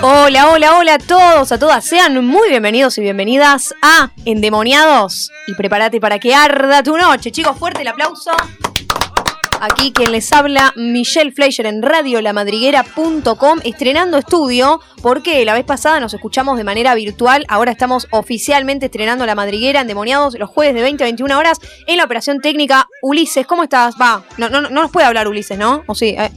Hola, hola, hola a todos, a todas. Sean muy bienvenidos y bienvenidas a Endemoniados. Y prepárate para que arda tu noche. Chicos, fuerte el aplauso. Aquí quien les habla, Michelle Fleischer en radiolamadriguera.com, estrenando estudio, porque la vez pasada nos escuchamos de manera virtual, ahora estamos oficialmente estrenando La Madriguera Endemoniados los jueves de 20 a 21 horas en la operación técnica. Ulises, ¿cómo estás? Va, no, no, no nos puede hablar Ulises, ¿no? ¿O sí? Eh.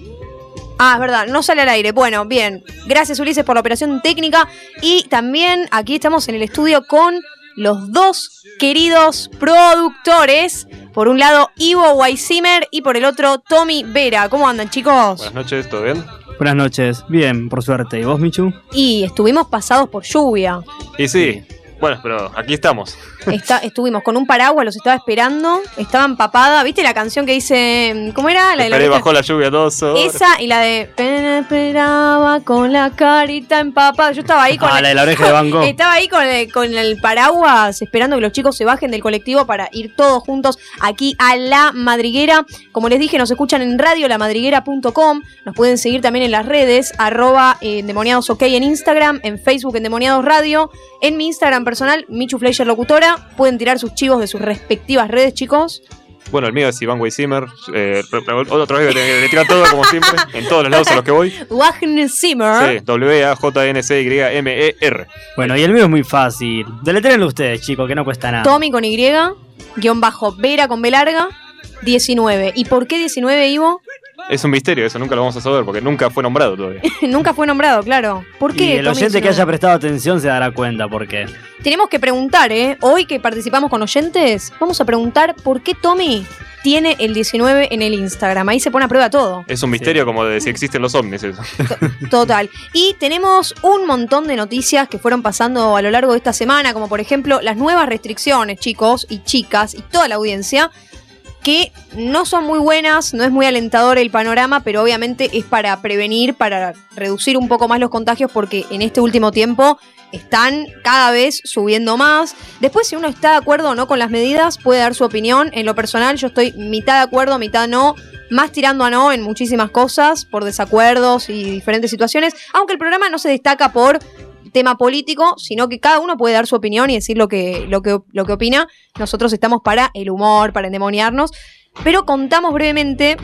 Ah, es verdad, no sale al aire. Bueno, bien. Gracias Ulises por la operación técnica. Y también aquí estamos en el estudio con los dos queridos productores. Por un lado, Ivo Weissimer y por el otro, Tommy Vera. ¿Cómo andan, chicos? Buenas noches, ¿todo bien? Buenas noches, bien, por suerte. ¿Y vos, Michu? Y estuvimos pasados por lluvia. Y sí, bueno, pero aquí estamos. Estuvimos con un paraguas, los estaba esperando, estaba empapada. ¿Viste la canción que dice. ¿Cómo era? La de la bajo la lluvia dos horas. Esa y la de. Esperaba con la carita empapada. Yo estaba ahí con. Ah, la de la oreja de Van Gogh. Estaba ahí con el, con el paraguas esperando que los chicos se bajen del colectivo para ir todos juntos aquí a La Madriguera. Como les dije, nos escuchan en radiolamadriguera.com. Nos pueden seguir también en las redes, arroba endemoniados ok en Instagram, en Facebook endemoniados radio, en mi Instagram personal, Michu Fleischer Locutora. Pueden tirar sus chivos de sus respectivas redes, chicos. Bueno, el mío es Iván Weissimer. Eh, otra vez le tira todo como siempre, en todos los lados a los que voy. Weissimer. Sí, W-A-J-N-C-Y-M-E-R. Bueno, y el mío es muy fácil. Deletrenlo ustedes, chicos, que no cuesta nada. Tommy con Y, guion bajo, Vera con B larga, 19. ¿Y por qué 19, Ivo? Es un misterio, eso nunca lo vamos a saber porque nunca fue nombrado todavía. nunca fue nombrado, claro. ¿Por qué? Y el oyente que haya prestado atención se dará cuenta por qué. Tenemos que preguntar, ¿eh? Hoy que participamos con oyentes, vamos a preguntar por qué Tommy tiene el 19 en el Instagram. Ahí se pone a prueba todo. Es un misterio como de si existen los ovnis eso. Total. Y tenemos un montón de noticias que fueron pasando a lo largo de esta semana, como por ejemplo las nuevas restricciones, chicos y chicas y toda la audiencia que no son muy buenas, no es muy alentador el panorama, pero obviamente es para prevenir, para reducir un poco más los contagios, porque en este último tiempo están cada vez subiendo más. Después, si uno está de acuerdo o no con las medidas, puede dar su opinión. En lo personal, yo estoy mitad de acuerdo, mitad no, más tirando a no en muchísimas cosas, por desacuerdos y diferentes situaciones, aunque el programa no se destaca por tema político, sino que cada uno puede dar su opinión y decir lo que, lo que, lo que opina. Nosotros estamos para el humor, para endemoniarnos, pero contamos brevemente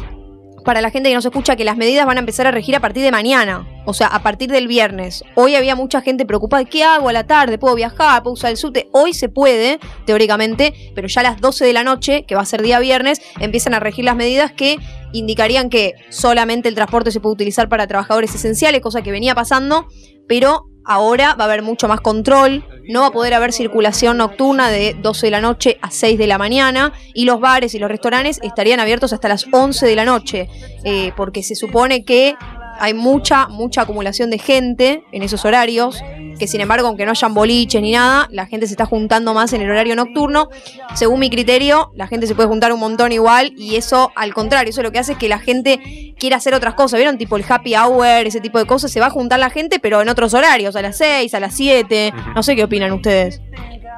para la gente que nos escucha que las medidas van a empezar a regir a partir de mañana, o sea, a partir del viernes. Hoy había mucha gente preocupada, ¿qué hago a la tarde? ¿Puedo viajar? ¿Puedo usar el SUTE? Hoy se puede, teóricamente, pero ya a las 12 de la noche, que va a ser día viernes, empiezan a regir las medidas que indicarían que solamente el transporte se puede utilizar para trabajadores esenciales, cosa que venía pasando, pero Ahora va a haber mucho más control, no va a poder haber circulación nocturna de 12 de la noche a 6 de la mañana y los bares y los restaurantes estarían abiertos hasta las 11 de la noche, eh, porque se supone que hay mucha, mucha acumulación de gente en esos horarios, que sin embargo, aunque no hayan boliches ni nada, la gente se está juntando más en el horario nocturno. Según mi criterio, la gente se puede juntar un montón igual y eso, al contrario, eso lo que hace es que la gente quiera hacer otras cosas, ¿vieron? Tipo el happy hour, ese tipo de cosas, se va a juntar la gente, pero en otros horarios, a las 6, a las 7, no sé qué opinan ustedes.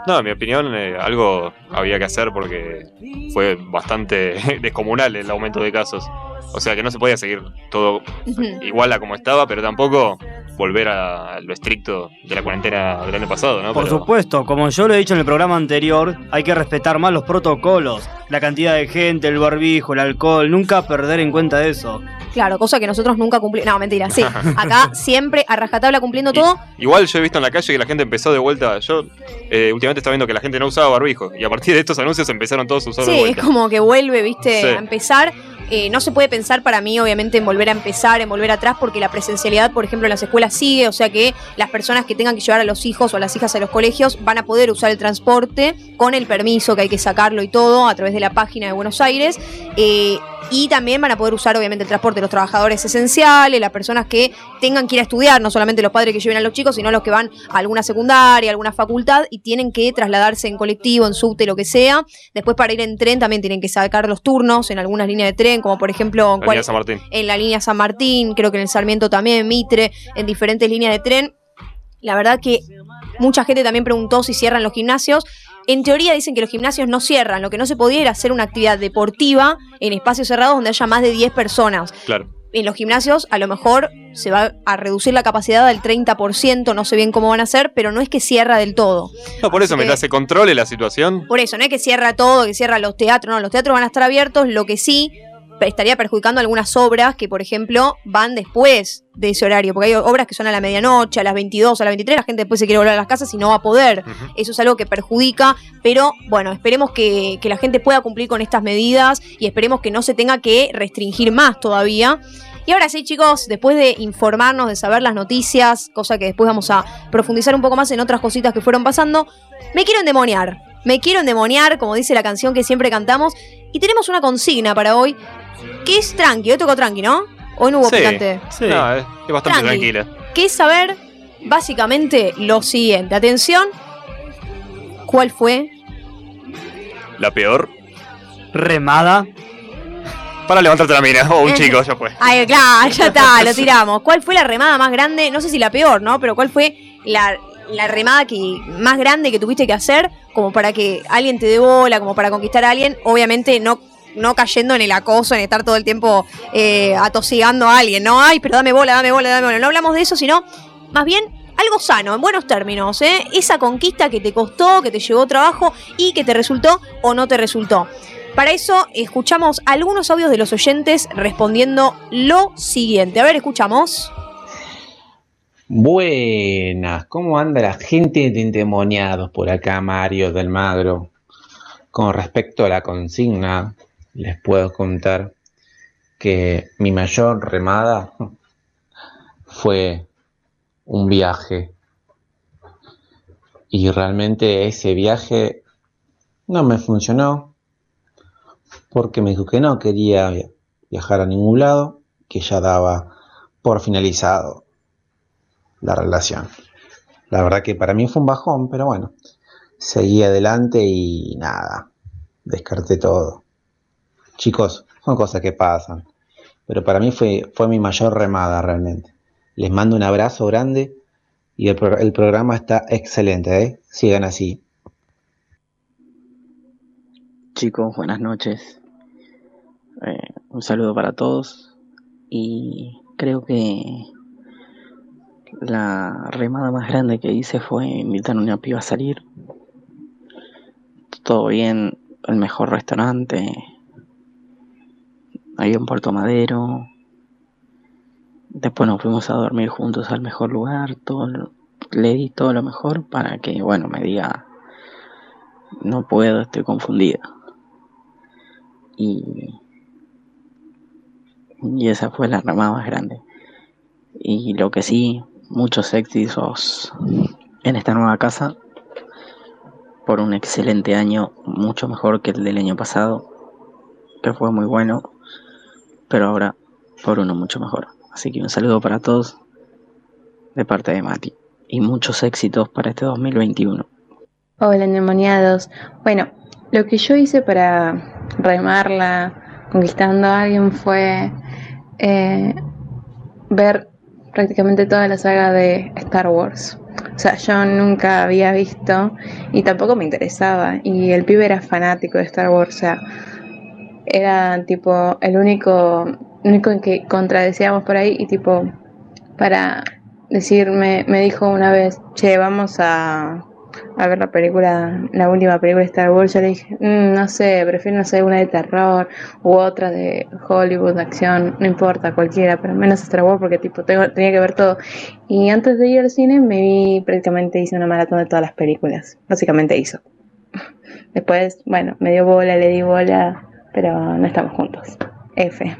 No, en mi opinión, eh, algo había que hacer porque fue bastante descomunal el aumento de casos. O sea que no se podía seguir todo igual a como estaba, pero tampoco volver a lo estricto de la cuarentena del año pasado, ¿no? Por supuesto, como yo lo he dicho en el programa anterior, hay que respetar más los protocolos, la cantidad de gente, el barbijo, el alcohol, nunca perder en cuenta eso. Claro, cosa que nosotros nunca cumplimos. No, mentira, sí. Acá siempre a rajatabla cumpliendo todo. igual yo he visto en la calle que la gente empezó de vuelta. Yo eh, últimamente estaba viendo que la gente no usaba barbijo. Y a partir de estos anuncios empezaron todos a usar Sí, es como que vuelve, viste, a empezar. Eh, no se puede pensar para mí, obviamente, en volver a empezar, en volver atrás, porque la presencialidad, por ejemplo, en las escuelas sigue, o sea que las personas que tengan que llevar a los hijos o a las hijas a los colegios van a poder usar el transporte con el permiso que hay que sacarlo y todo a través de la página de Buenos Aires. Eh, Y también van a poder usar, obviamente, el transporte de los trabajadores esenciales, las personas que tengan que ir a estudiar, no solamente los padres que lleven a los chicos, sino los que van a alguna secundaria, a alguna facultad y tienen que trasladarse en colectivo, en subte, lo que sea. Después, para ir en tren, también tienen que sacar los turnos en algunas líneas de tren, como por ejemplo La San Martín. en la línea San Martín, creo que en el Sarmiento también, Mitre, en diferentes líneas de tren. La verdad que mucha gente también preguntó si cierran los gimnasios. En teoría dicen que los gimnasios no cierran, lo que no se podía era hacer una actividad deportiva en espacios cerrados donde haya más de 10 personas. Claro. En los gimnasios a lo mejor se va a reducir la capacidad del 30%, no sé bien cómo van a hacer, pero no es que cierra del todo. No, por eso, que- mientras se controle la situación, Por eso, no es que cierra todo, que cierra los teatros, no, los teatros van a estar abiertos, lo que sí estaría perjudicando algunas obras que, por ejemplo, van después de ese horario, porque hay obras que son a la medianoche, a las 22, a las 23, la gente después se quiere volver a las casas y no va a poder. Eso es algo que perjudica, pero bueno, esperemos que, que la gente pueda cumplir con estas medidas y esperemos que no se tenga que restringir más todavía. Y ahora sí, chicos, después de informarnos, de saber las noticias, cosa que después vamos a profundizar un poco más en otras cositas que fueron pasando, me quiero endemoniar. Me quiero endemoniar, como dice la canción que siempre cantamos. Y tenemos una consigna para hoy, que es tranqui. Hoy tocó tranqui, ¿no? Hoy no hubo Sí. picante. Sí. no, es, es bastante Tranqui. tranquila. Que es saber, básicamente, lo siguiente. Atención, ¿cuál fue? La peor. Remada. Para levantarte la mina. O un chico, ya fue. Ay, claro, ya está, lo tiramos. ¿Cuál fue la remada más grande? No sé si la peor, ¿no? Pero ¿cuál fue la, la remada que, más grande que tuviste que hacer como para que alguien te dé bola, como para conquistar a alguien? Obviamente no, no cayendo en el acoso, en estar todo el tiempo eh, atosigando a alguien, ¿no? Ay, pero dame bola, dame bola, dame bola. No hablamos de eso, sino más bien algo sano, en buenos términos, ¿eh? Esa conquista que te costó, que te llevó trabajo y que te resultó o no te resultó. Para eso escuchamos algunos audios de los oyentes respondiendo lo siguiente. A ver, escuchamos. Buenas, ¿cómo anda la gente de endemoniados por acá, Mario del Magro? Con respecto a la consigna, les puedo contar que mi mayor remada fue un viaje. Y realmente ese viaje no me funcionó porque me dijo que no quería viajar a ningún lado, que ya daba por finalizado la relación. La verdad que para mí fue un bajón, pero bueno, seguí adelante y nada, descarté todo. Chicos, son cosas que pasan, pero para mí fue, fue mi mayor remada realmente. Les mando un abrazo grande y el, pro- el programa está excelente, ¿eh? Sigan así. Chicos, buenas noches. Eh, un saludo para todos. Y creo que la remada más grande que hice fue invitar a una piba a salir. Todo bien, el mejor restaurante. Ahí en Puerto Madero. Después nos fuimos a dormir juntos al mejor lugar. Todo, le di todo lo mejor para que, bueno, me diga, no puedo, estoy confundida. Y, y esa fue la ramada más grande. Y lo que sí, muchos éxitos en esta nueva casa por un excelente año, mucho mejor que el del año pasado, que fue muy bueno, pero ahora por uno mucho mejor. Así que un saludo para todos de parte de Mati y muchos éxitos para este 2021. Hola, endemoniados. Bueno, lo que yo hice para remarla conquistando a alguien fue eh, ver prácticamente toda la saga de Star Wars. O sea, yo nunca había visto y tampoco me interesaba. Y el pibe era fanático de Star Wars. O sea, era tipo el único, único en que contradecíamos por ahí. Y tipo, para decirme, me dijo una vez, che, vamos a, a ver la película, la última película de Star Wars, yo le dije, "Mm, no sé, prefiero no sé, una de terror u otra de Hollywood, de acción, no importa, cualquiera, pero menos Star Wars porque tipo tengo, tenía que ver todo. Y antes de ir al cine me vi, prácticamente hice una maratón de todas las películas, básicamente hizo. Después, bueno, me dio bola, le di bola, pero no estamos juntos. F.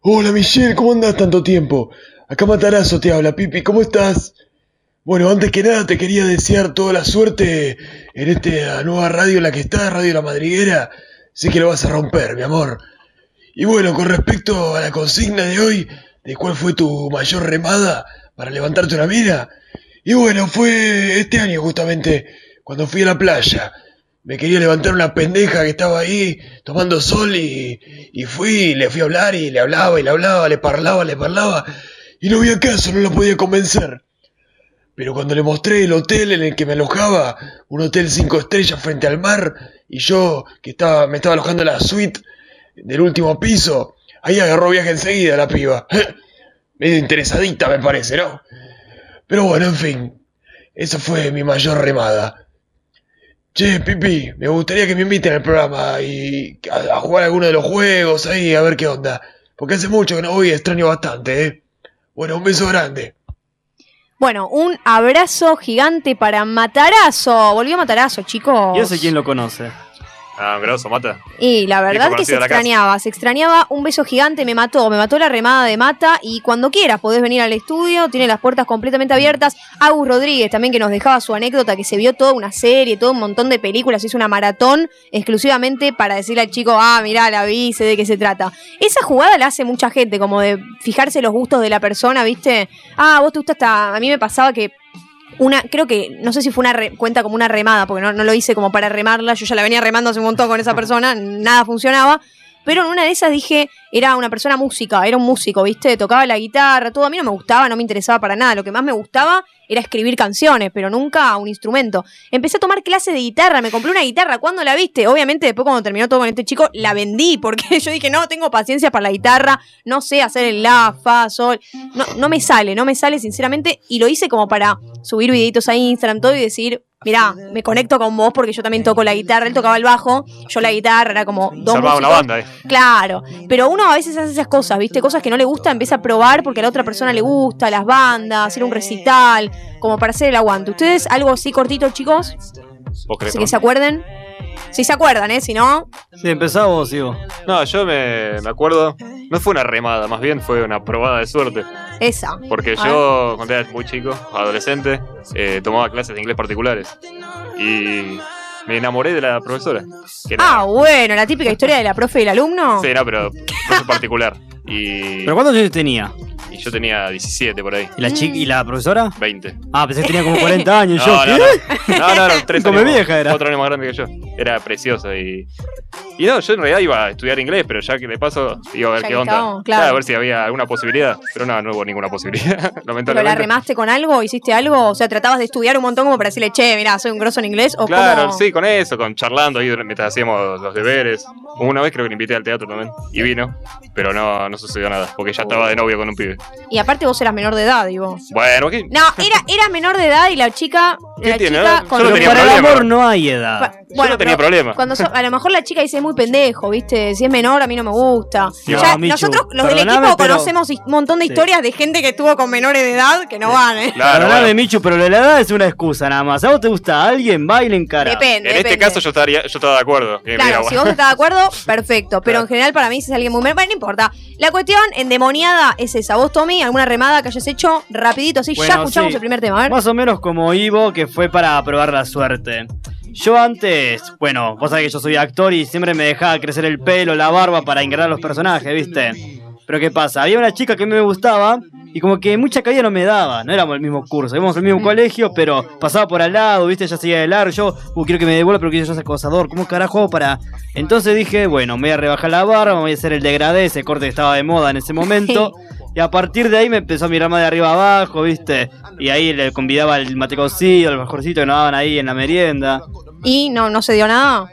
Hola Michelle, ¿cómo andás tanto tiempo? Acá Matarazo te habla, Pipi, ¿cómo estás? Bueno, antes que nada te quería desear toda la suerte en esta nueva radio en la que estás, Radio La Madriguera. Sé que lo vas a romper, mi amor. Y bueno, con respecto a la consigna de hoy, de cuál fue tu mayor remada para levantarte una mina, y bueno, fue este año justamente, cuando fui a la playa. Me quería levantar una pendeja que estaba ahí tomando sol y, y fui, le fui a hablar y le hablaba y le hablaba, le parlaba, le parlaba y no había caso, no la podía convencer. Pero cuando le mostré el hotel en el que me alojaba, un hotel cinco estrellas frente al mar, y yo que estaba, me estaba alojando en la suite del último piso, ahí agarró viaje enseguida la piba. Medio interesadita me parece, ¿no? Pero bueno, en fin, esa fue mi mayor remada. Che, Pipi, me gustaría que me inviten al programa y a, a jugar alguno de los juegos ahí, a ver qué onda. Porque hace mucho que no voy y extraño bastante, ¿eh? Bueno, un beso grande. Bueno, un abrazo gigante para Matarazo. Volvió Matarazo, chicos. Yo sé quién lo conoce. Ah, grosso, mata. Y la verdad que se extrañaba, se extrañaba un beso gigante, me mató, me mató la remada de mata y cuando quieras podés venir al estudio, tiene las puertas completamente abiertas. Agus Rodríguez también que nos dejaba su anécdota, que se vio toda una serie, todo un montón de películas, hizo una maratón exclusivamente para decirle al chico, ah, mirá, la vi, sé de qué se trata. Esa jugada la hace mucha gente, como de fijarse los gustos de la persona, ¿viste? Ah, vos te gusta hasta, a mí me pasaba que una, creo que, no sé si fue una re- cuenta como una remada, porque no, no lo hice como para remarla, yo ya la venía remando hace un montón con esa persona, nada funcionaba, pero en una de esas dije, era una persona música, era un músico, ¿viste? Tocaba la guitarra, todo, a mí no me gustaba, no me interesaba para nada, lo que más me gustaba era escribir canciones, pero nunca un instrumento. Empecé a tomar clases de guitarra, me compré una guitarra, ¿cuándo la viste? Obviamente después cuando terminó todo con este chico, la vendí, porque yo dije, no, tengo paciencia para la guitarra, no sé hacer el la, fa, sol, no, no me sale, no me sale sinceramente, y lo hice como para subir videitos a Instagram, todo y decir, mirá, me conecto con vos porque yo también toco la guitarra, él tocaba el bajo, yo la guitarra, era como dos una músicos. banda, eh. Claro, pero uno a veces hace esas cosas, ¿viste? Cosas que no le gusta, empieza a probar porque a la otra persona le gusta, las bandas, hacer un recital, como para hacer el aguante. ¿Ustedes algo así cortito, chicos? ¿Vos crees, Así que se acuerden. Si se acuerdan, ¿eh? Si no, Sí, empezá vos, Ivo. No, yo me, me acuerdo. No fue una remada, más bien fue una probada de suerte. esa. Porque A yo, cuando era muy chico, adolescente, eh, tomaba clases de inglés particulares. Y me enamoré de la profesora. Que era- Ah, bueno, la típica historia de la profe y el alumno. Sí, no, pero profe particular. Y, ¿Pero cuántos años tenía? y yo tenía 17 por ahí. ¿Y la, chica, ¿Y la profesora? 20. Ah, pensé que tenía como 40 años. No, yo, no, ¿qué? no, no, no, no, tres Come años, vieja era. Cuatro años más grande que yo. Era preciosa y. Y no, yo en realidad iba a estudiar inglés, pero ya que de paso iba a ver Ya qué onda. estábamos, claro. a ver si había alguna posibilidad. Pero no, no hubo ninguna posibilidad, ¿Pero la lamentablemente. remaste con algo? ¿Hiciste algo? O sea, tratabas de estudiar un montón como para decirle, che, mirá, soy un grosso en inglés. ¿O Claro, cómo? sí, con eso, con charlando ahí mientras hacíamos los deberes. Una vez creo que le invité al teatro también. Y vino, pero no, no sucedió nada, porque ya estaba de novio con un pibe. Y aparte vos eras menor de edad, digo. Bueno, ¿qué? No, era, era menor de edad y la chica. ¿Qué la tiene? chica Yo no Pero tenía para el amor no hay edad. Pa- Yo no tenía problema. Cuando so- a lo mejor la chica dice es muy pendejo, ¿viste? Si es menor, a mí no me gusta. No, ya, Michu, nosotros, los del equipo, pero- conocemos un montón de Sí. historias de gente que estuvo con menores de edad que no van, ¿eh? Claro, Perdóname, bueno. Michu, pero la edad es una excusa nada más. ¿A vos te gusta alguien? Bailen cara. Depende. En este caso yo estaría, yo estaba de acuerdo. que Claro, mira, si vos estás de acuerdo, perfecto. Pero Claro. en general para mí si es alguien muy menor, bueno, no importa. La cuestión endemoniada es esa. Vos, Tommy, alguna remada que hayas hecho rapidito, así ya escuchamos sí. el primer tema. A ver. Más o menos como Ivo, que fue para probar la suerte. Yo antes, bueno, vos sabés que yo soy actor y siempre me dejaba crecer el pelo, la barba para ingresar a los personajes, ¿viste? Pero ¿qué pasa? Había una chica que me gustaba y como que mucha cabida no me daba. No éramos el mismo curso, íbamos al mismo colegio, pero pasaba por al lado, ¿viste? Ya seguía de largo. Yo, uh, quiero que me devuelva, pero quiero yo ser acosador. ¿Cómo carajo hago para...? Entonces dije, bueno, me voy a rebajar la barba, me voy a hacer el degradé, ese corte que estaba de moda en ese momento. Y a partir de ahí me empezó a mirar más de arriba abajo, ¿viste? Y ahí le convidaba el mate cocido, el mejorcito que nos daban ahí en la merienda. Y no, no se dio nada.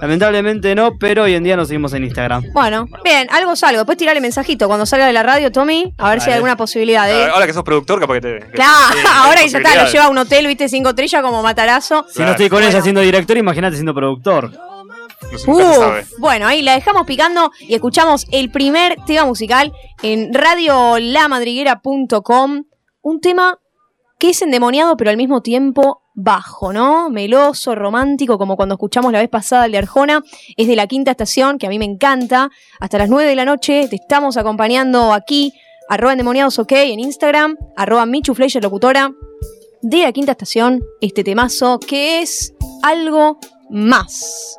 Lamentablemente no, pero hoy en día nos seguimos en Instagram. Bueno, bien, algo salgo. Después tirarle mensajito cuando salga de la radio, Tommy, a ver si hay alguna posibilidad de. Ahora que sos productor, capaz que te. que- Claro, ahora que ya está, lo lleva a un hotel, viste, cinco estrellas como matarazo. Si no estoy con ella siendo director, imagínate siendo productor. Uf, bueno, ahí la dejamos picando y escuchamos el primer tema musical en radiolamadriguera.com. Un tema que es endemoniado, pero al mismo tiempo bajo, ¿no? Meloso, romántico, como cuando escuchamos la vez pasada el de Arjona. Es de la quinta estación, que a mí me encanta. Hasta las 9 de la noche te estamos acompañando aquí, arroba endemoniados ok en Instagram, arroba Michu Fleischer locutora de la quinta estación, este temazo que es algo más.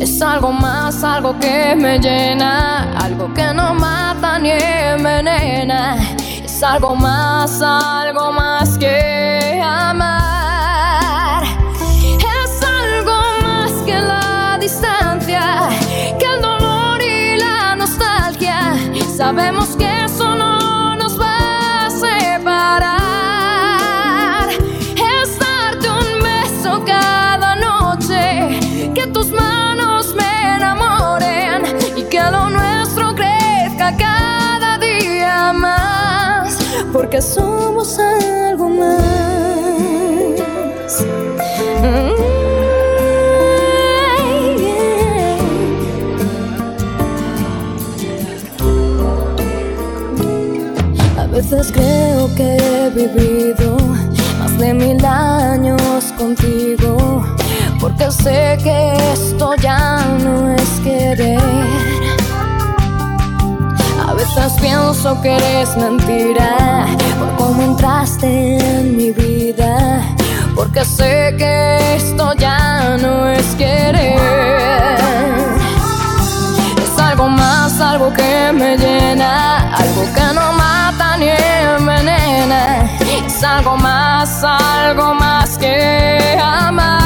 Es algo más, algo que me llena, algo que no mata ni envenena. Es algo más, algo más porque somos algo más. Mm, A veces creo que he vivido más de mil años contigo, porque sé que esto ya no es querer. Veces pienso que eres mentira por cómo entraste en mi vida, porque sé que esto ya no es querer. Es algo más, algo que me llena, algo que no mata ni envenena. Es algo más, algo más que amar.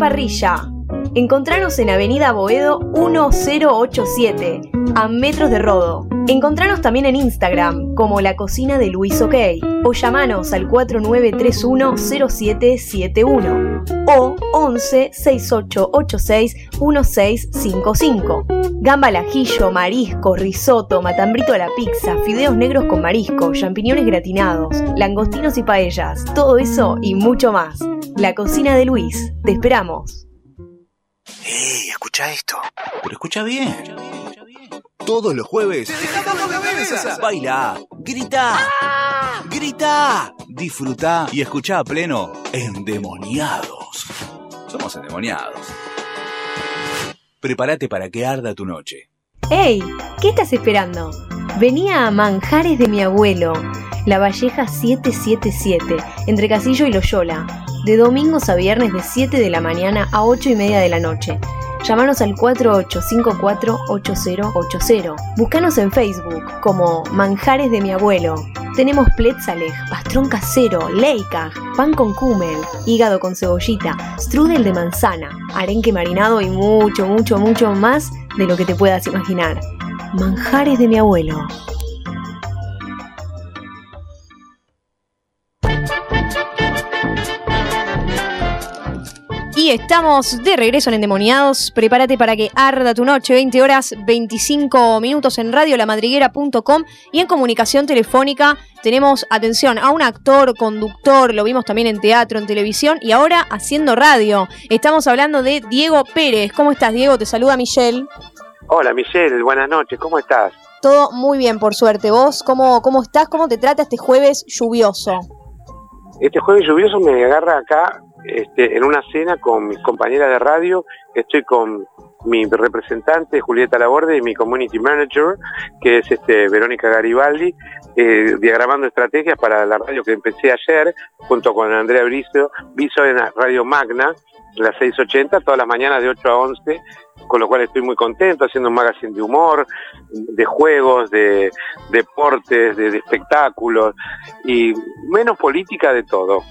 Parrilla. Encontranos en Avenida Boedo 1087, a metros de Rodo. Encontranos también en Instagram como La Cocina de Luis OK o llamanos al 49310771 o 11 6886 1655. Gamba al ajillo, marisco, risotto, matambrito a la pizza, fideos negros con marisco, champiñones gratinados, langostinos y paellas, todo eso y mucho más. La Cocina de Luis, te esperamos. ¡Ey! Escucha esto. Pero escucha bien. Todos los jueves. Baila, grita, grita, disfruta y escucha a pleno Endemoniados. Somos endemoniados. Prepárate para que arda tu noche. ¡Ey! ¿Qué estás esperando? Venía a Manjares de mi abuelo, La Valleja 777, entre Casillo y Loyola, de domingos a viernes de 7 de la mañana a 8 y media de la noche. Llámanos al 4854-8080. Búscanos en Facebook como Manjares de mi abuelo. Tenemos Pletzalej, pastrón casero, leica, pan con kumel, hígado con cebollita, strudel de manzana, arenque marinado y mucho, mucho, mucho más de lo que te puedas imaginar. Manjares de mi abuelo. Y estamos de regreso en Endemoniados. Prepárate para que arda tu noche. 20 horas 25 minutos en radiolamadriguera.com y en comunicación telefónica tenemos, atención, a un actor, conductor, lo vimos también en teatro, en televisión y ahora haciendo radio. Estamos hablando de Diego Pérez. ¿Cómo estás, Diego? Te saluda Michelle. Hola, Michelle. Buenas noches. ¿Cómo estás? Todo muy bien, por suerte. ¿Vos cómo, cómo estás? ¿Cómo te trata este jueves lluvioso? Este jueves lluvioso me agarra acá este, en una cena con mis compañeras de radio, estoy con mi representante Julieta Laborde y mi community manager, que es este Verónica Garibaldi, eh, diagramando estrategias para la radio que empecé ayer, junto con Andrea Brizo, Viso en Radio Magna, las 6.80, todas las mañanas de 8 a 11, con lo cual estoy muy contento, haciendo un magazine de humor, de juegos, de deportes, de, espectáculos, y menos política de todo.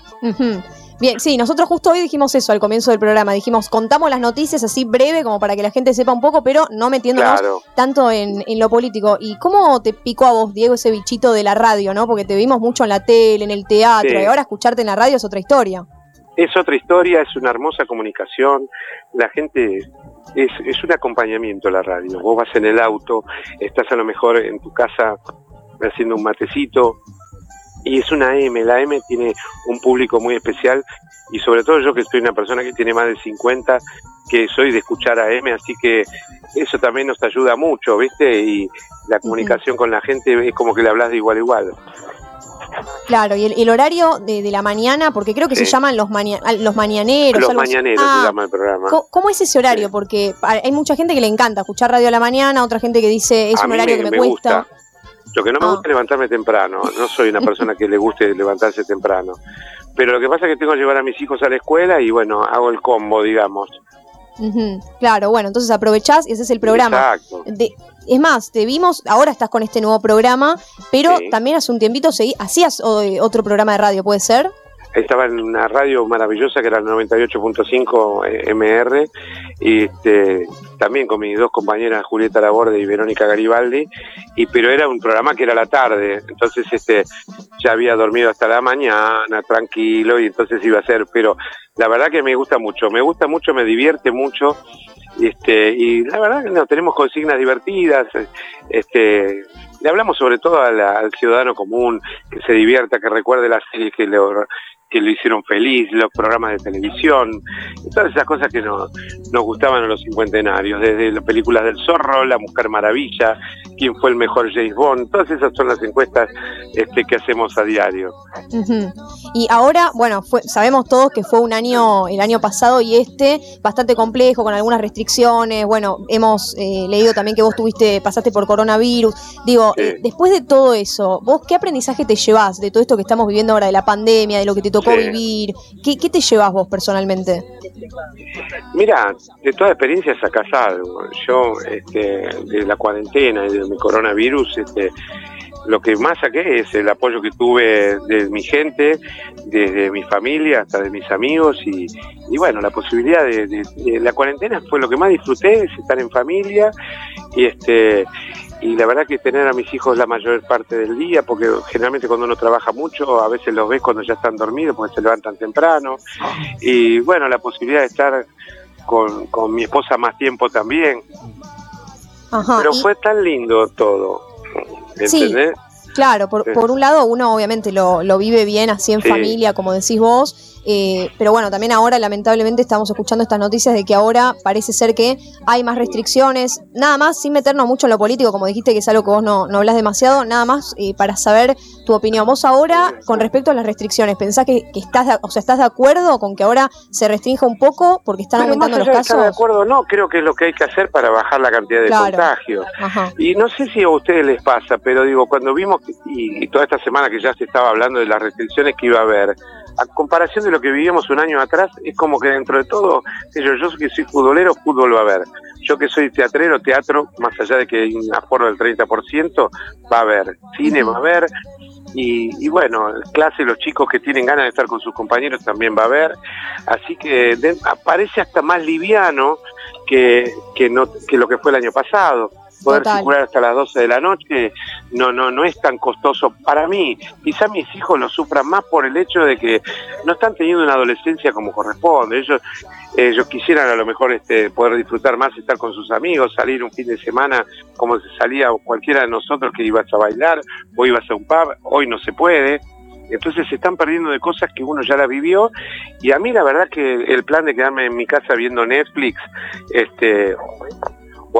Bien, sí, nosotros justo hoy dijimos eso al comienzo del programa. Dijimos, contamos las noticias así breve como para que la gente sepa un poco, pero no metiéndonos tanto en, lo político. ¿Y cómo te picó a vos, Diego, ese bichito de la radio, no? Porque te vimos mucho en la tele, en el teatro, y ahora escucharte en la radio es otra historia. Es otra historia, es una hermosa comunicación. La gente es, es un acompañamiento la radio. Vos vas en el auto, estás a lo mejor en tu casa haciendo un matecito, y es una M, la M tiene un público muy especial y sobre todo yo que soy una persona que tiene más de 50, que soy de escuchar a M, así que eso también nos ayuda mucho, ¿viste? Y la comunicación con la gente es como que le hablas de igual a igual. Claro, y el, horario de, la mañana, porque creo que se llaman los, los mañaneros. Los mañaneros se ah, llama el programa. ¿cómo, es ese horario? Porque hay mucha gente que le encanta escuchar radio a la mañana, otra gente que dice es un horario que me, cuesta. Lo que no me ah. gusta es levantarme temprano, no soy una persona que le guste levantarse temprano. Pero lo que pasa es que tengo que llevar a mis hijos a la escuela y bueno, hago el combo, digamos. Claro, bueno, entonces aprovechás y ese es el programa. Exacto. es más, te vimos, ahora estás con este nuevo programa, pero también hace un tiempito seguí, hacías eh, otro programa de radio, ¿puede ser? Estaba en una radio maravillosa que era el 98.5 eh, MR y este, también con mis dos compañeras Julieta Laborde y Verónica Garibaldi y pero era un programa que era la tarde entonces este ya había dormido hasta la mañana tranquilo y entonces iba a ser pero la verdad que me gusta mucho me gusta mucho me divierte mucho este y la verdad que tenemos consignas divertidas este le hablamos sobre todo al ciudadano común que se divierta que recuerde las series que le que lo hicieron feliz, los programas de televisión, todas esas cosas que nos, nos gustaban a los cincuentenarios, desde las películas del zorro, La Mujer Maravilla, quién fue el mejor James Bond, todas esas son las encuestas este, que hacemos a diario. Y ahora, bueno, fue, sabemos todos que fue un año, el año pasado y este, bastante complejo, con algunas restricciones, bueno, hemos eh, leído también que vos tuviste, pasaste por coronavirus, digo, eh, después de todo eso, ¿vos qué aprendizaje te llevas de todo esto que estamos viviendo ahora, de la pandemia, de lo que te tocó vivir? ¿Qué, ¿Qué, te llevas vos personalmente? Mira, de toda experiencia sacás algo. Yo, este, de la cuarentena y de mi coronavirus, este, lo que más saqué es el apoyo que tuve de mi gente, desde mi familia hasta de mis amigos y, y bueno, la posibilidad de, de, la cuarentena fue lo que más disfruté, es estar en familia y este y la verdad que tener a mis hijos la mayor parte del día, porque generalmente cuando uno trabaja mucho, a veces los ves cuando ya están dormidos, porque se levantan temprano, y bueno, la posibilidad de estar con, con mi esposa más tiempo también. Pero fue tan lindo todo, ¿entendés? Claro, por, por, un lado uno obviamente lo, lo vive bien así en familia, como decís vos, eh, pero bueno, también ahora lamentablemente estamos escuchando estas noticias de que ahora parece ser que hay más restricciones, nada más sin meternos mucho en lo político, como dijiste que es algo que vos no, no hablas demasiado, nada más eh, para saber tu opinión. Vos ahora, con respecto a las restricciones, ¿pensás que, estás, de, o sea, estás de acuerdo con que ahora se restrinja un poco porque están aumentando los casos? de acuerdo, no, creo que es lo que hay que hacer para bajar la cantidad de contagios. Y no sé si a ustedes les pasa, pero digo, cuando vimos, y, y toda esta semana que ya se estaba hablando de las restricciones que iba a haber, a comparación de lo que vivíamos un año atrás, es como que dentro de todo, yo, yo que soy futbolero, fútbol va a haber. Yo que soy teatrero, teatro, más allá de que hay un aforo del 30%, va a haber. Cine va a haber. Y, y bueno, clase, los chicos que tienen ganas de estar con sus compañeros también va a haber. Así que de- parece hasta más liviano que, que, no, que lo que fue el año pasado. Poder Total. circular hasta las 12 de la noche no, no, no es tan costoso para mí. Quizá mis hijos lo sufran más por el hecho de que no están teniendo una adolescencia como corresponde. Ellos, ellos quisieran a lo mejor este, poder disfrutar más, estar con sus amigos, salir un fin de semana como se salía cualquiera de nosotros que ibas a bailar o ibas a un pub. Hoy no se puede. Entonces se están perdiendo de cosas que uno ya la vivió y a mí la verdad que el plan de quedarme en mi casa viendo Netflix este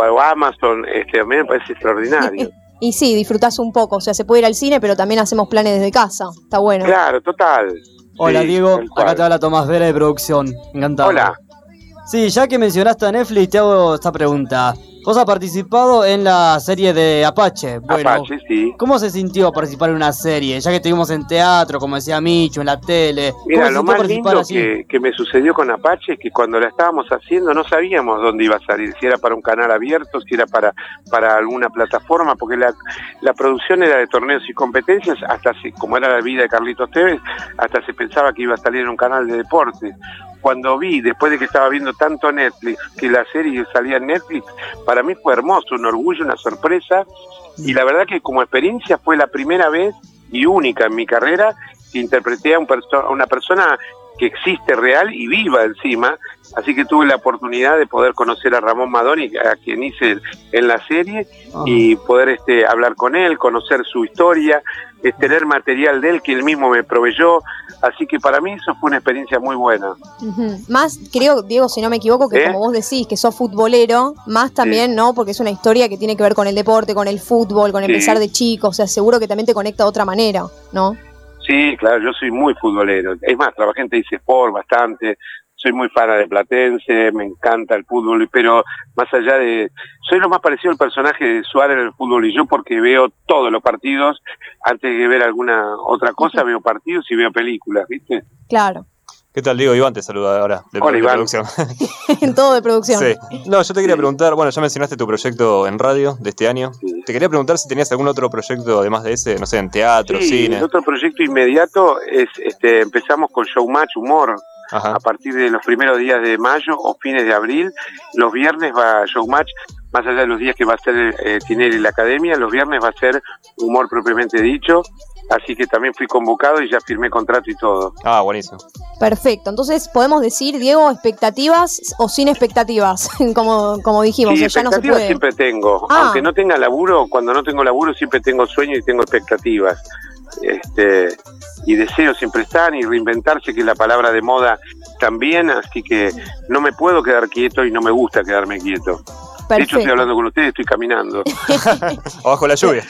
o Amazon este a mí me parece extraordinario. Y sí, disfrutás un poco. O sea, se puede ir al cine, pero también hacemos planes desde casa. Está bueno. Claro, total. Hola Sí, Diego, acá te habla Tomás Vera de producción. Encantado. Hola. Sí, ya que mencionaste a Netflix, te hago esta pregunta. Vos has participado en la serie de Apache. Bueno, Apache, sí. ¿Cómo se sintió participar en una serie? Ya que estuvimos en teatro, como decía Micho, en la tele. ¿Cómo Mira, lo más lindo que, que me sucedió con Apache es que cuando la estábamos haciendo no sabíamos dónde iba a salir, si era para un canal abierto, si era para, para alguna plataforma, porque la, la producción era de torneos y competencias, hasta se- como era la vida de Carlitos Tevez, hasta se pensaba que iba a salir en un canal de deporte. Cuando vi, después de que estaba viendo tanto Netflix, que la serie salía en Netflix, para mí fue hermoso, un orgullo, una sorpresa, y la verdad que como experiencia fue la primera vez y única en mi carrera que interpreté a, un perso- a una persona que existe real y viva encima, así que tuve la oportunidad de poder conocer a Ramón Madoni, a quien hice en la serie, y poder este, hablar con él, conocer su historia, tener material de él que él mismo me proveyó, así que para mí eso fue una experiencia muy buena. Más, creo, Diego, si no me equivoco, que ¿Eh? como vos decís, que sos futbolero, más también, ¿no? Porque es una historia que tiene que ver con el deporte, con el fútbol, con Sí. empezar de chico. O sea, seguro que también te conecta de otra manera, ¿no? Sí, claro, yo soy muy futbolero. Es más, trabajé en Teis Sport bastante. Soy muy fan de Platense, me encanta el fútbol, pero más allá de... Soy lo más parecido al personaje de Suárez en el fútbol y yo porque veo todos los partidos. Antes de ver alguna otra cosa, veo partidos y veo películas, ¿viste? Claro, ¿Qué tal, Diego? Iván te saluda ahora, de, Hola, de Iván. producción. en todo de producción. Sí. No, yo te quería preguntar, bueno, ya mencionaste tu proyecto en radio de este año. Te quería preguntar si tenías algún otro proyecto además de ese, no sé, en teatro, Sí, cine. el otro proyecto inmediato es, este, empezamos con Showmatch Humor. Ajá. A partir de los primeros días de mayo o fines de abril, los viernes va Showmatch, más allá de los días que va a ser eh, Tinelli la academia, los viernes va a ser humor propiamente dicho. Así que también fui convocado y ya firmé contrato y todo. Ah, buenísimo. Perfecto. Entonces, podemos decir, Diego, expectativas o sin expectativas, como, como dijimos, Sí, o sea, ya no se expectativas puede. siempre tengo. Ah. Aunque no tenga laburo, cuando no tengo laburo siempre tengo sueños y tengo expectativas. Este, y deseos siempre están y reinventarse, que es la palabra de moda también, así que no me puedo quedar quieto y no me gusta quedarme quieto. De hecho, Perfecto. estoy hablando con ustedes, estoy caminando. Abajo la lluvia.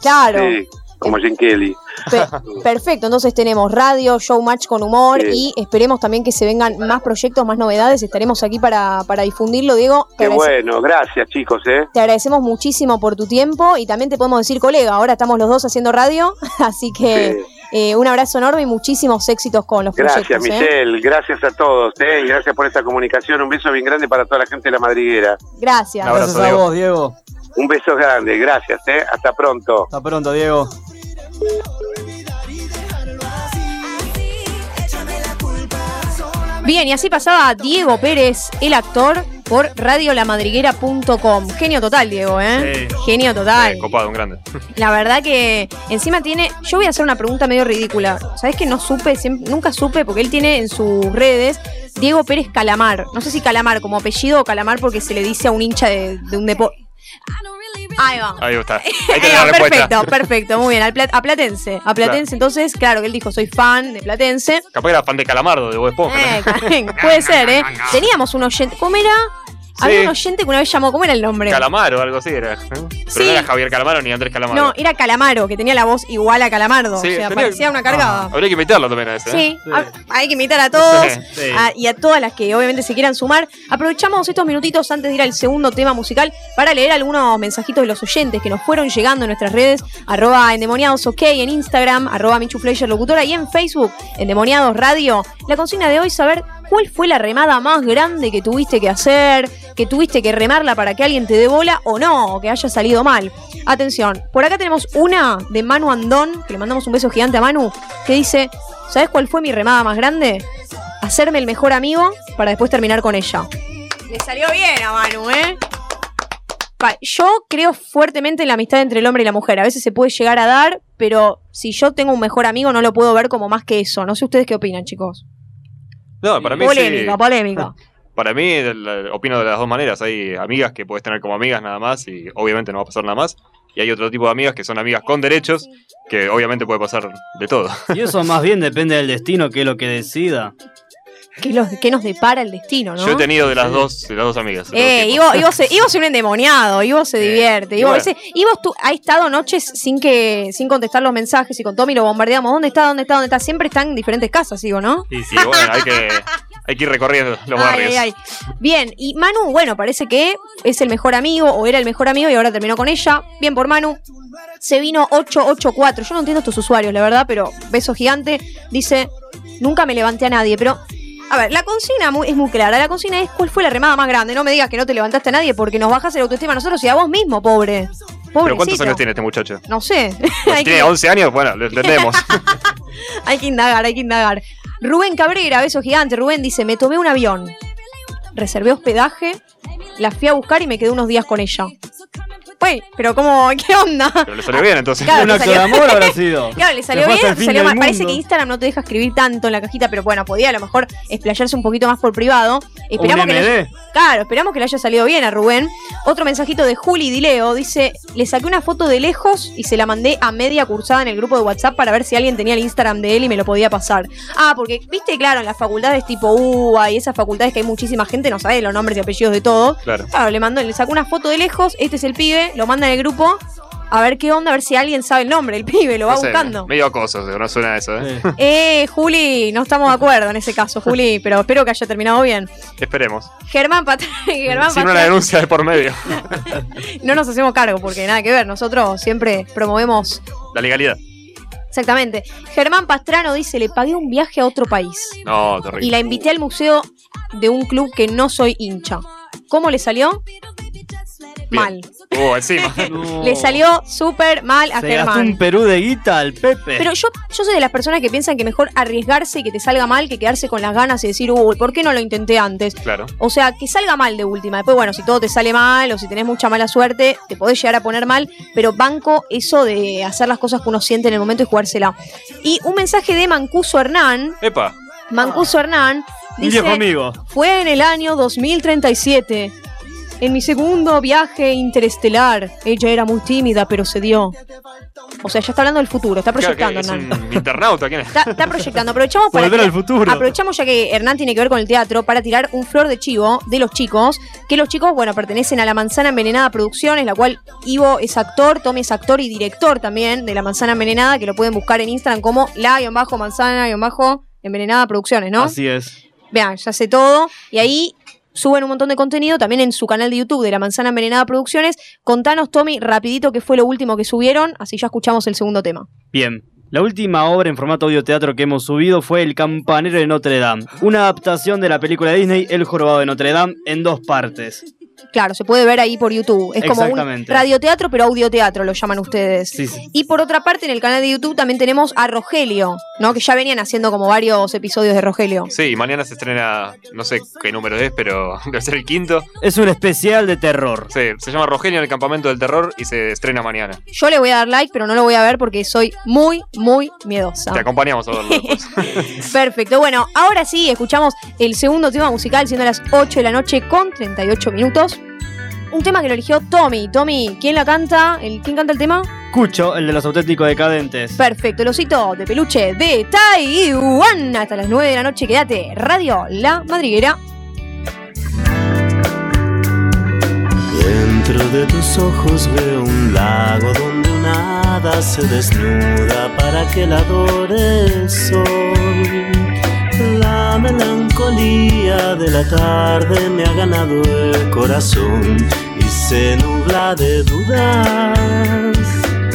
Claro. Sí, como Jen Kelly. Pe- perfecto, entonces tenemos radio, showmatch con humor Sí. y esperemos también que se vengan más proyectos, más novedades. Estaremos aquí para, para difundirlo, Diego. Qué bueno, gracias chicos, ¿eh? te agradecemos muchísimo por tu tiempo y también te podemos decir colega. Ahora estamos los dos haciendo radio, así que eh, un abrazo enorme y muchísimos éxitos con los Gracias, proyectos. ¿eh? Michelle, gracias a todos, ¿eh? Y gracias por esta comunicación. Un beso bien grande para toda la gente de la madriguera. Gracias. Gracias a vos, Diego. Un beso grande, gracias, ¿eh? Hasta pronto. Hasta pronto, Diego. Bien, y así pasaba Diego Pérez, el actor, por radiolamadriguera.com. Genio total, Diego, ¿eh? Genio total. Eh, copado, un grande. La verdad que encima tiene. Yo voy a hacer una pregunta medio ridícula. ¿Sabes que no supe? Siempre- nunca supe, porque él tiene en sus redes Diego Pérez Calamar. No sé si Calamar como apellido o Calamar porque se le dice a un hincha de, de un deporte. Ahí va. Ahí está. Ahí la perfecto, perfecto, muy bien. Al Pla- a Platense. A Platense, entonces, claro, que él dijo, soy fan de Platense. Capaz era fan de Calamardo, de Bob Esponja. ¿no? Eh, puede ser, ¿eh? Teníamos un oyente. ¿Cómo era? Había un oyente que una vez llamó. ¿Cómo era el nombre? Calamar o algo así era. ¿eh? Pero Sí. no era Javier Calamaro ni Andrés Calamaro. No, era Calamaro, que tenía la voz igual a Calamardo. Sí, o sea, tenía- parecía una cargada. Habría que invitarlo también a ese. ¿eh? Sí, ha- hay que invitar a todos a- y a todas las que obviamente se quieran sumar. Aprovechamos estos minutitos antes de ir al segundo tema musical para leer algunos mensajitos de los oyentes que nos fueron llegando en nuestras redes, arroba endemoniados ok en Instagram, arroba Michu Fleischer locutora y en Facebook, endemoniados radio. La consigna de hoy saber cuál fue la remada más grande que tuviste que hacer, que tuviste que remarla para que alguien te dé bola o no, o que haya salido mal. Atención, por acá tenemos una de Manu Andón, que le mandamos un beso gigante a Manu, que dice, ¿sabes cuál fue mi remada más grande? Hacerme el mejor amigo para después terminar con ella. Le salió bien a Manu, ¿eh? Yo creo fuertemente en la amistad entre el hombre y la mujer. A veces se puede llegar a dar, pero si yo tengo un mejor amigo no lo puedo ver como más que eso. No sé ustedes qué opinan, chicos. No, para mí polémica, sí. polémica. Para mí, la- opino de las dos maneras. Hay amigas que puedes tener como amigas nada más y obviamente no va a pasar nada más. Y hay otro tipo de amigas que son amigas con derechos, que obviamente puede pasar de todo. Y eso más bien depende del destino, que es lo que decida. ¿Qué, los- qué nos depara el destino, no? Yo he tenido de las dos, de las dos amigas. Eh. Ivo, Ivo se, Ivo es un endemoniado, Ivo se divierte. Ivo, bueno. ese- Ivo estu- ha estado noches sin que sin contestar los mensajes y con Tommy lo bombardeamos. ¿Dónde está? ¿Dónde está? ¿Dónde está? Siempre está en diferentes casas, Ivo, ¿no? Y sí, bueno, hay que, hay que ir recorriendo los Ay, barrios. ay, ay. Bien, y Manu, bueno, parece que es el mejor amigo o era el mejor amigo y ahora terminó con ella. Bien por Manu. Se vino 884. Yo no entiendo estos usuarios, la verdad, pero beso gigante. Dice, nunca me levanté a nadie, pero... A ver, la consigna es muy clara. La consigna es cuál fue la remada más grande. No me digas que no te levantaste a nadie porque nos bajas el autoestima a nosotros y a vos mismo, pobre. ¿Pero Pobrecito. cuántos años tiene este muchacho? No sé. Si tiene que, 11 años, bueno, lo entendemos. hay que indagar, hay que indagar. Rubén Cabrera, beso gigante. Rubén dice, me tomé un avión. Reservé hospedaje, la fui a buscar y me quedé unos días con ella. Pero ¿cómo? ¿Qué onda? Pero le salió bien entonces. Claro, Un le acto salió- de amor habrá sido. Claro, le salió bien, salió mal. Parece que Instagram no te deja escribir tanto en la cajita, pero bueno, podía a lo mejor explayarse un poquito más por privado. Esperamos que le-. Claro, esperamos que le haya salido bien a Rubén. Otro mensajito de Juli Dileo dice: Le saqué una foto de lejos y se la mandé a media cursada en el grupo de WhatsApp para ver si alguien tenía el Instagram de él y me lo podía pasar. Ah, porque, viste, claro, en las facultades tipo UBA y esas facultades que hay muchísima gente, no sabe los nombres y apellidos de todos. Claro. Claro, le mandó, le sacó una foto de lejos, este es el pibe, lo manda en el grupo. A ver qué onda, a ver si alguien sabe el nombre, el pibe, lo va No sé, buscando. Medio acoso, no suena eso, ¿eh? Eh, Juli, no estamos de acuerdo en ese caso, Juli, pero espero que haya terminado bien. Esperemos. Germán Pat Germán Sin una denuncia de por medio. No nos hacemos cargo porque nada que ver, nosotros siempre promovemos. La legalidad. Exactamente. Germán Pastrano dice: Le pagué un viaje a otro país No, terrible. y la invité al museo de un club que no soy hincha. ¿Cómo le salió? Mal. Uh, encima. Le salió súper mal a Se gastó Germán. un Perú de guita al Pepe. Pero yo, yo soy de las personas que piensan que mejor arriesgarse y que te salga mal que quedarse con las ganas y decir, uy, ¿por qué no lo intenté antes? Claro. O sea, que salga mal de última. Después, bueno, si todo te sale mal o si tenés mucha mala suerte, te podés llegar a poner mal, pero banco eso de hacer las cosas que uno siente en el momento y jugársela. Y un mensaje de Mancuso Hernán. Epa. Mancuso Hernán Un dice, viejo amigo. fue en el año 2037. En mi segundo viaje interestelar, ella era muy tímida, pero se dio. O sea, ya está hablando del futuro, está Claro, proyectando, que es Hernán. un internauta, ¿quién es? Está, está proyectando. Aprovechamos para Volver al futuro. Aprovechamos ya que Hernán tiene que ver con el teatro para tirar un flor de chivo de los chicos. Que los chicos, bueno, pertenecen a la Manzana Envenenada Producciones, la cual Ivo es actor, Tommy es actor y director también de la Manzana Envenenada, que lo pueden buscar en Instagram como la-manzana-envenenada Producciones, ¿no? Así es. Vean, ya sé todo. Y ahí suben un montón de contenido también en su canal de YouTube de La Manzana Envenenada Producciones. Contanos, Tommy, rapidito qué fue lo último que subieron, así ya escuchamos el segundo tema. Bien. La última obra en formato audioteatro que hemos subido fue El Campanero de Notre Dame, una adaptación de la película de Disney El Jorobado de Notre Dame en dos partes. Claro, se puede ver ahí por YouTube. Es como un radioteatro, pero audioteatro lo llaman ustedes. Sí, sí. Y por otra parte, en el canal de YouTube también tenemos a Rogelio, ¿no? Que ya venían haciendo como varios episodios de Rogelio. Sí, y mañana se estrena, no sé qué número es, pero debe ser el quinto. Es un especial de terror. Sí, se llama Rogelio en el campamento del terror y se estrena mañana. Yo le voy a dar like, pero no lo voy a ver porque soy muy, muy miedosa. Te acompañamos a verlo después. Perfecto. Bueno, ahora sí, escuchamos el segundo tema musical, siendo las 8 de la noche con 38 minutos. Un tema que lo eligió Tommy. Tommy, ¿quién la canta? ¿El, ¿Quién canta el tema? Cucho, el de los auténticos decadentes. Perfecto, el osito de peluche de Taiwán. Hasta las 9 de la noche, quédate. Radio La Madriguera. Dentro de tus ojos veo un lago donde una hada se desnuda para que la adore el sol. La melancolía de la tarde me ha ganado el corazón y se nubla de dudas.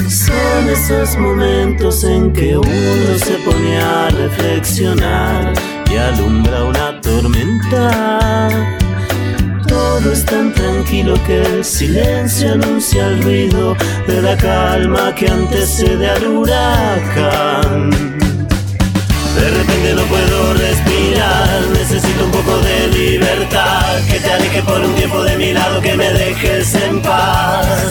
Son esos momentos en que uno se pone a reflexionar y alumbra una tormenta. Todo es tan tranquilo que el silencio anuncia el ruido de la calma que antecede al huracán. De repente no puedo respirar, necesito un poco de libertad, que te aleje por un tiempo de mi lado, que me dejes en paz.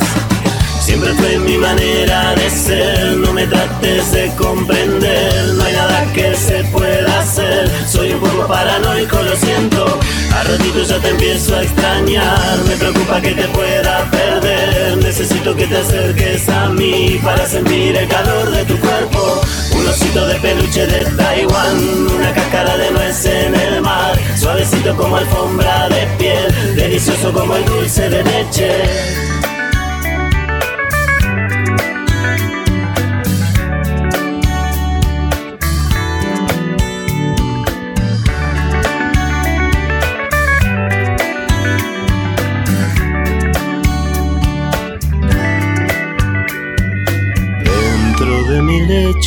Siempre fue mi manera de ser, no me trates de comprender, no hay nada que se pueda hacer, soy un poco paranoico, lo siento, a ratitos ya te empiezo a extrañar, me preocupa que te pueda perder, necesito que te acerques a mí para sentir el calor de tu cuerpo, un osito de peluche de Taiwán, una cáscara de nuez en el mar, suavecito como alfombra de piel, delicioso como el dulce de leche.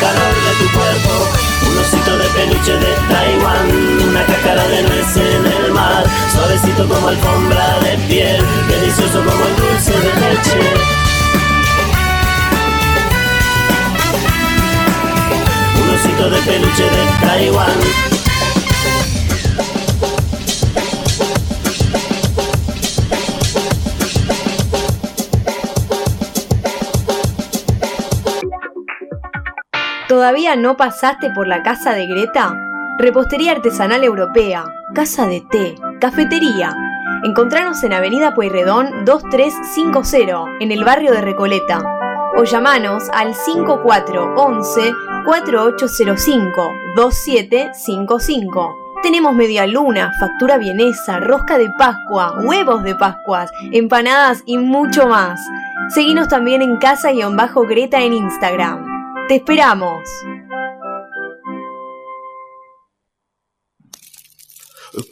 Calor de tu cuerpo. Un osito de peluche de Taiwán, una cáscara de nuez en el mar, suavecito como alfombra de piel, delicioso como el dulce de leche. Un osito de peluche de Taiwán. ¿Todavía no pasaste por la casa de Greta? Repostería artesanal europea, casa de té, cafetería. Encontranos en Avenida Pueyrredón 2350, en el barrio de Recoleta. O llamanos al 5411 4805 2755. Tenemos media luna, factura vienesa, rosca de Pascua, huevos de Pascuas, empanadas y mucho más. Seguinos también en casa-greta en Instagram. ¡Te esperamos!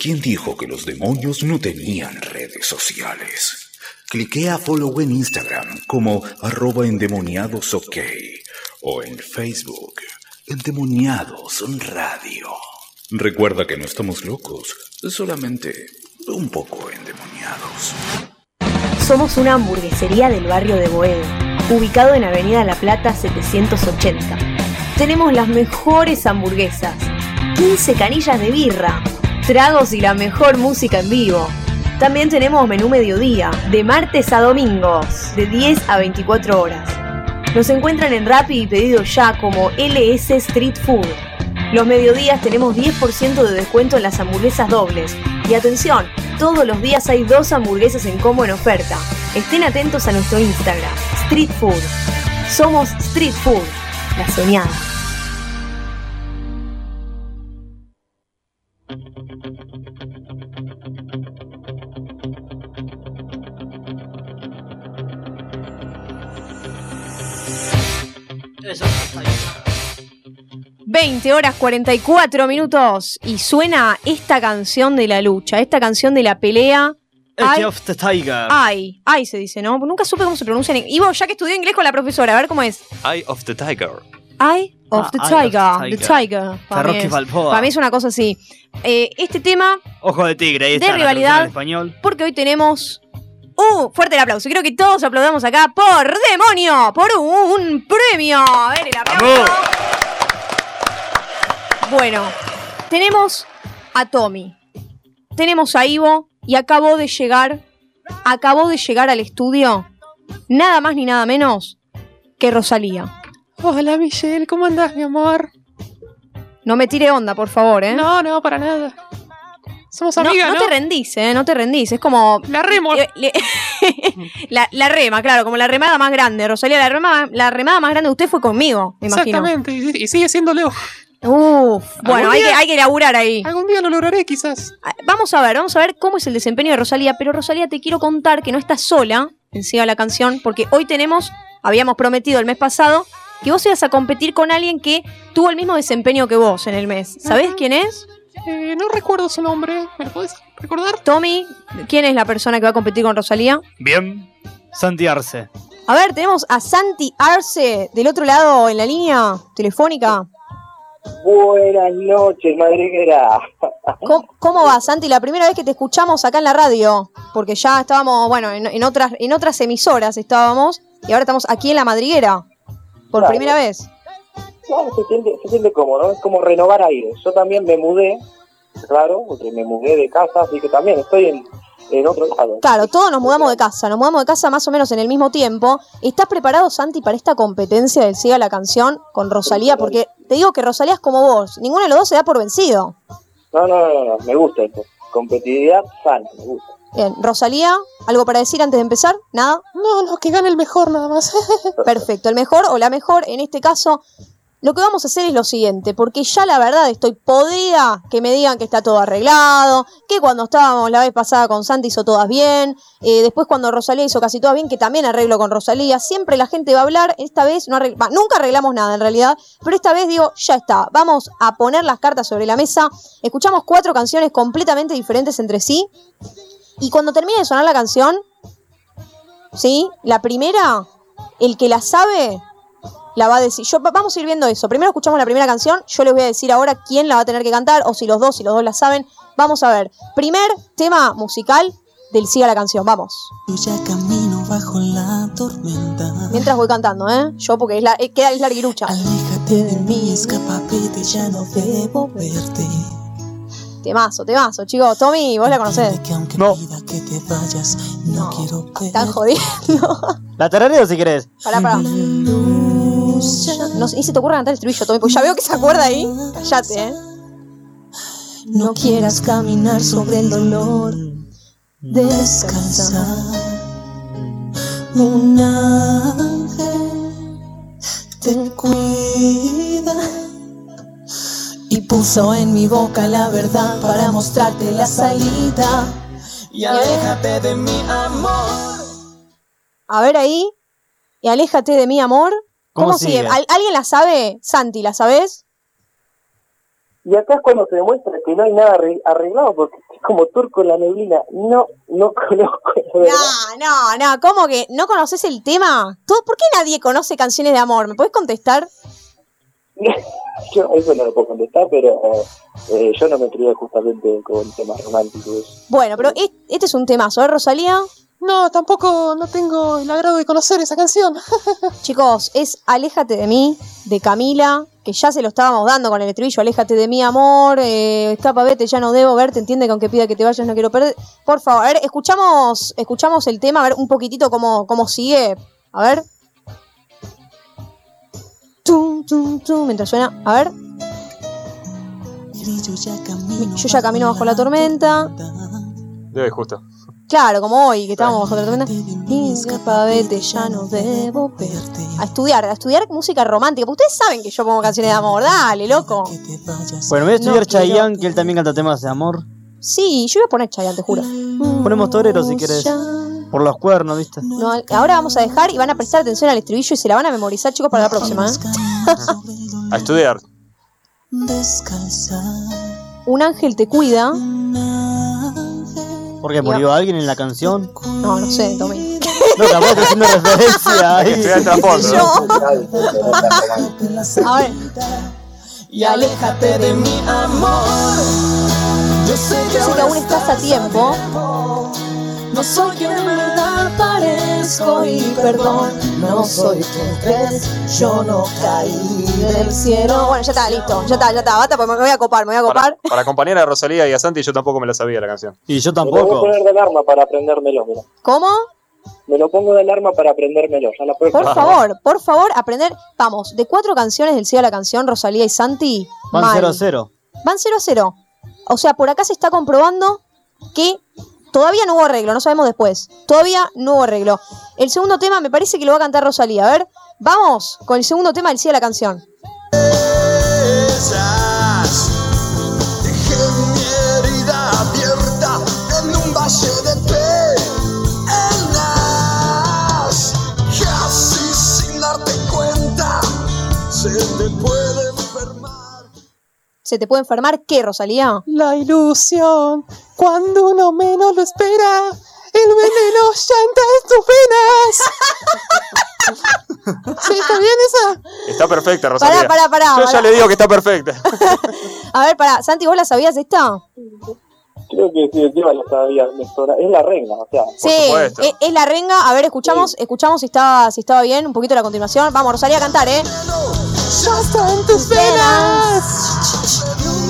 ¿Quién dijo que los demonios no tenían redes sociales? Cliquea a follow en Instagram como arroba endemoniadosok o en Facebook Endemoniados Radio. Recuerda que no estamos locos, solamente un poco endemoniados. Somos una hamburguesería del barrio de Boedo, ubicado en Avenida La Plata 780. Tenemos las mejores hamburguesas, 15 canillas de birra, tragos y la mejor música en vivo. También tenemos menú mediodía, de martes a domingos, de 10 a 24 horas. Nos encuentran en Rappi y pedido ya como LS Street Food. Los mediodías tenemos 10% de descuento en las hamburguesas dobles. Y atención, todos los días hay dos hamburguesas en combo en oferta. Estén atentos a nuestro Instagram, Street Food. Somos Street Food, la soñada. 20 horas 44 minutos y suena esta canción de la lucha, esta canción de la pelea. Ay, of the Tiger. ay, ay se dice, ¿no? Nunca supe cómo se pronuncia en Ivo, ya que estudié inglés con la profesora, a ver cómo es. Eye of the Tiger. Eye of Ah, the Eye Tiger. the The Tiger. Tiger. Para mí, es, Balboa. para mí es una cosa así. Eh, este tema, Ojo de tigre, ahí De está rivalidad. español. porque hoy tenemos. ¡Uh! Fuerte el aplauso. Quiero que todos aplaudamos acá por demonio, por un premio. A ver, el aplauso. Bueno, tenemos a Tommy, tenemos a Ivo y acabó de llegar, acabó de llegar al estudio, nada más ni nada menos que Rosalía. Hola Michelle, ¿cómo andás, mi amor? No me tire onda, por favor, ¿eh? No, no, para nada. Somos amigas, no ¿no? te rendís, ¿eh? No te rendís. Es como. La remo. Le- le- la, la rema, claro, como la remada más grande. Rosalía, la remada, la remada más grande de usted fue conmigo, me imagino. Exactamente, y, y sigue siendo Leo. Uf, bueno, hay que, hay que laburar ahí. Algún día lo lograré, quizás. Ah, Vamos a ver, vamos a ver cómo es el desempeño de Rosalía. Pero Rosalía, te quiero contar que no estás sola en Siga la canción, porque hoy tenemos, habíamos prometido el mes pasado, que vos ibas a competir con alguien que tuvo el mismo desempeño que vos en el mes. ¿Sabés quién es? Eh, no recuerdo su nombre. ¿Me lo puedes recordar? Tommy, ¿quién es la persona que va a competir con Rosalía? Bien. Santi Arce. A ver, tenemos a Santi Arce del otro lado en la línea telefónica. Buenas noches, madriguera. ¿Cómo, cómo va, Santi? La primera vez que te escuchamos acá en la radio, porque ya estábamos, bueno, en, en otras, en otras emisoras estábamos, y ahora estamos aquí en la madriguera, por Claro. primera vez. Claro, se siente, se siente cómodo, ¿no? es como renovar aire. Yo también me mudé, claro, porque me mudé de casa, así que también estoy en, en otro lado. Claro, todos nos mudamos de casa, nos mudamos de casa más o menos en el mismo tiempo. ¿Estás preparado, Santi, para esta competencia del Siga la canción con Rosalía? Porque te digo que Rosalía es como vos, ninguno de los dos se da por vencido. No, no, no, no, me gusta esto. Competitividad sana, me gusta. Bien, Rosalía, ¿algo para decir antes de empezar? ¿Nada? No, no, que gane el mejor nada más. Perfecto, el mejor o la mejor, en este caso, lo que vamos a hacer es lo siguiente, porque ya la verdad estoy podrida que me digan que está todo arreglado, que cuando estábamos la vez pasada con Santi hizo todas bien, eh, después cuando Rosalía hizo casi todas bien, que también arreglo con Rosalía, siempre la gente va a hablar, esta vez no nunca arreglamos nada en realidad, pero esta vez digo, ya está, vamos a poner las cartas sobre la mesa, escuchamos cuatro canciones completamente diferentes entre sí, y cuando termine de sonar la canción, ¿sí? La primera, el que la sabe, la va a decir. Yo, va- vamos a ir viendo eso. Primero escuchamos la primera canción. Yo les voy a decir ahora quién la va a tener que cantar, o si los dos, si los dos la saben. Vamos a ver. Primer tema musical del Siga la canción. Vamos. Yo ya camino bajo la tormenta. Mientras voy cantando, ¿eh? Yo, porque es, la, eh, queda es larguirucha. Aléjate de mí, escapa, vete, ya no debo verte. Temazo, temazo, chicos. Tommy, vos la conocés. Que aunque pida que te vayas, no, quiero. Están jodiendo. La tarareo si querés. Pará, pará. No, ni se te ocurra cantar el estribillo, Tommy, porque ya veo que se acuerda ahí. Cállate, ¿eh? No quieras caminar sobre el dolor. Descansa. Un ángel te cuida y puso en mi boca la verdad para mostrarte la salida. Y aléjate de mi amor. A ver ahí. Y aléjate de mí, amor. ¿Cómo, ¿Cómo sigue? sigue? ¿Al- ¿Alguien la sabe? Santi, ¿la sabes? Y acá es cuando se demuestra que no hay nada arre- arreglado, porque es como turco en la neblina. No, no conozco, la verdad. No, no, no. ¿Cómo que no conoces el tema? ¿Tú- ¿Por qué nadie conoce canciones de amor? ¿Me puedes contestar? Yo eso no lo puedo contestar, pero eh, yo no me crié justamente con temas románticos. Bueno, pero es- este es un temazo, ¿eh, Rosalía? No, tampoco no tengo el agrado de conocer esa canción. Chicos, es Aléjate de mí, de Camila, que ya se lo estábamos dando con el estribillo, aléjate de mi amor, eh, escapa, vete, ya no debo verte, entiende que aunque pida que te vayas no quiero perder. Por favor, a ver, escuchamos, escuchamos el tema, a ver un poquitito cómo, cómo sigue. A ver. Tum, tum, tum, mientras suena, a ver. Yo ya camino bajo la tormenta. Debe justo. Claro, como hoy, que estábamos bajo vete, ya no debo verte. A estudiar, a estudiar música romántica. Porque ustedes saben que yo pongo canciones de amor. Dale, loco. Bueno, voy a estudiar No quiero. Chayanne, que él también canta temas de amor. Sí, yo voy a poner Chayanne, te juro. Ponemos torero si querés. Por los cuernos, ¿viste? No, ahora vamos a dejar y van a prestar atención al estribillo y se la van a memorizar, chicos, para la próxima. ¿eh? A estudiar. Un ángel te cuida. Porque murió alguien en la canción. No, no sé, Tommy. No, capaz estoy haciendo referencia ahí. El trasfondo. A ver. Y aléjate de mi amor. Yo sé que, aún estás a tiempo. No soy quien en verdad parezco y perdón, no soy quien crees, yo no caí del cielo. Bueno, ya está, listo. Ya está, ya está. Basta, porque me voy a copar, me voy a Para, copar. para acompañar a Rosalía y a Santi, yo tampoco me la sabía la canción. Y yo Me lo voy a tampoco. poner de alarma para aprendérmelo, mira. ¿Cómo? Me lo pongo de alarma para aprendérmelo. Ya la próxima. Por favor, por favor, aprender. Vamos, de cuatro canciones del cielo a la canción, Rosalía y Santi. Van mal. 0 a 0. Van 0 a 0. O sea, por acá se está comprobando que todavía no hubo arreglo, no sabemos después. Todavía no hubo arreglo. El segundo tema me parece que lo va a cantar Rosalía. A ver, vamos con el segundo tema del cielo a la canción. Dejé ¿Se te puede enfermar qué, Rosalía? La ilusión, cuando uno menos lo espera, el veneno llanta en tus venas. ¿Sí, está bien esa? Está perfecta, Rosalía. Pará, pará, pará, Yo pará. ya le digo que está perfecta. A ver, pará, Santi, ¿vos la sabías esta? Creo que sí, tema lo sabía. Es la renga, o sea. Sí, es, es la renga. A ver, escuchamos, escuchamos si estaba, si estaba bien, un poquito la continuación. Vamos, Rosalía, a cantar, ¿eh? Ya está en tus venas.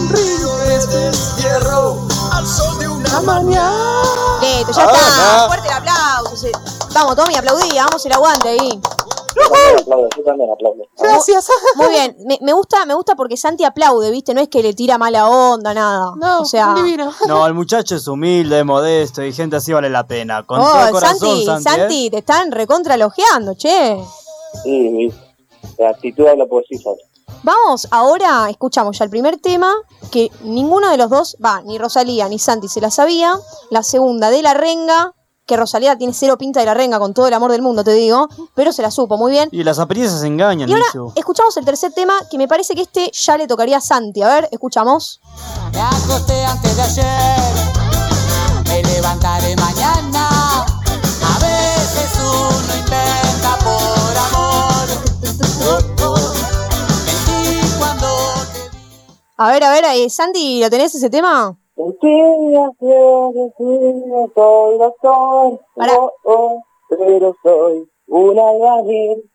Un río de destierro al sol de una mañana. Listo, ya Ah, está. no. Fuerte el aplauso. Vamos, Tommy, aplaudí, vamos el aguante ahí. Yo también aplaudo, yo también aplaudo. Gracias. Muy bien, me, me gusta, me gusta porque Santi aplaude, ¿viste? No es que le tira mala onda, nada. No, o sea, divino. No, el muchacho es humilde, modesto y gente así vale la pena. Con oh, todo el corazón, Santi, Santi. Santi, ¿eh? te están recontra elogiando, che. Sí, sí. La actitud habla por sí sola. Vamos, ahora escuchamos ya el primer tema, que ninguno de los dos, va, ni Rosalía ni Santi se la sabía. La segunda de la renga, que Rosalía tiene cero pinta de la renga con todo el amor del mundo, te digo, pero se la supo muy bien. Y las apariencias engañan, Y ahora escuchamos el tercer tema, que me parece que este ya le tocaría a Santi. A ver, escuchamos. Me acosté antes de ayer, me levantaré mañana. A ver, a ver, eh, Santi, ¿lo tenés ese tema? Soy doctor, oh, oh, pero soy un albañil.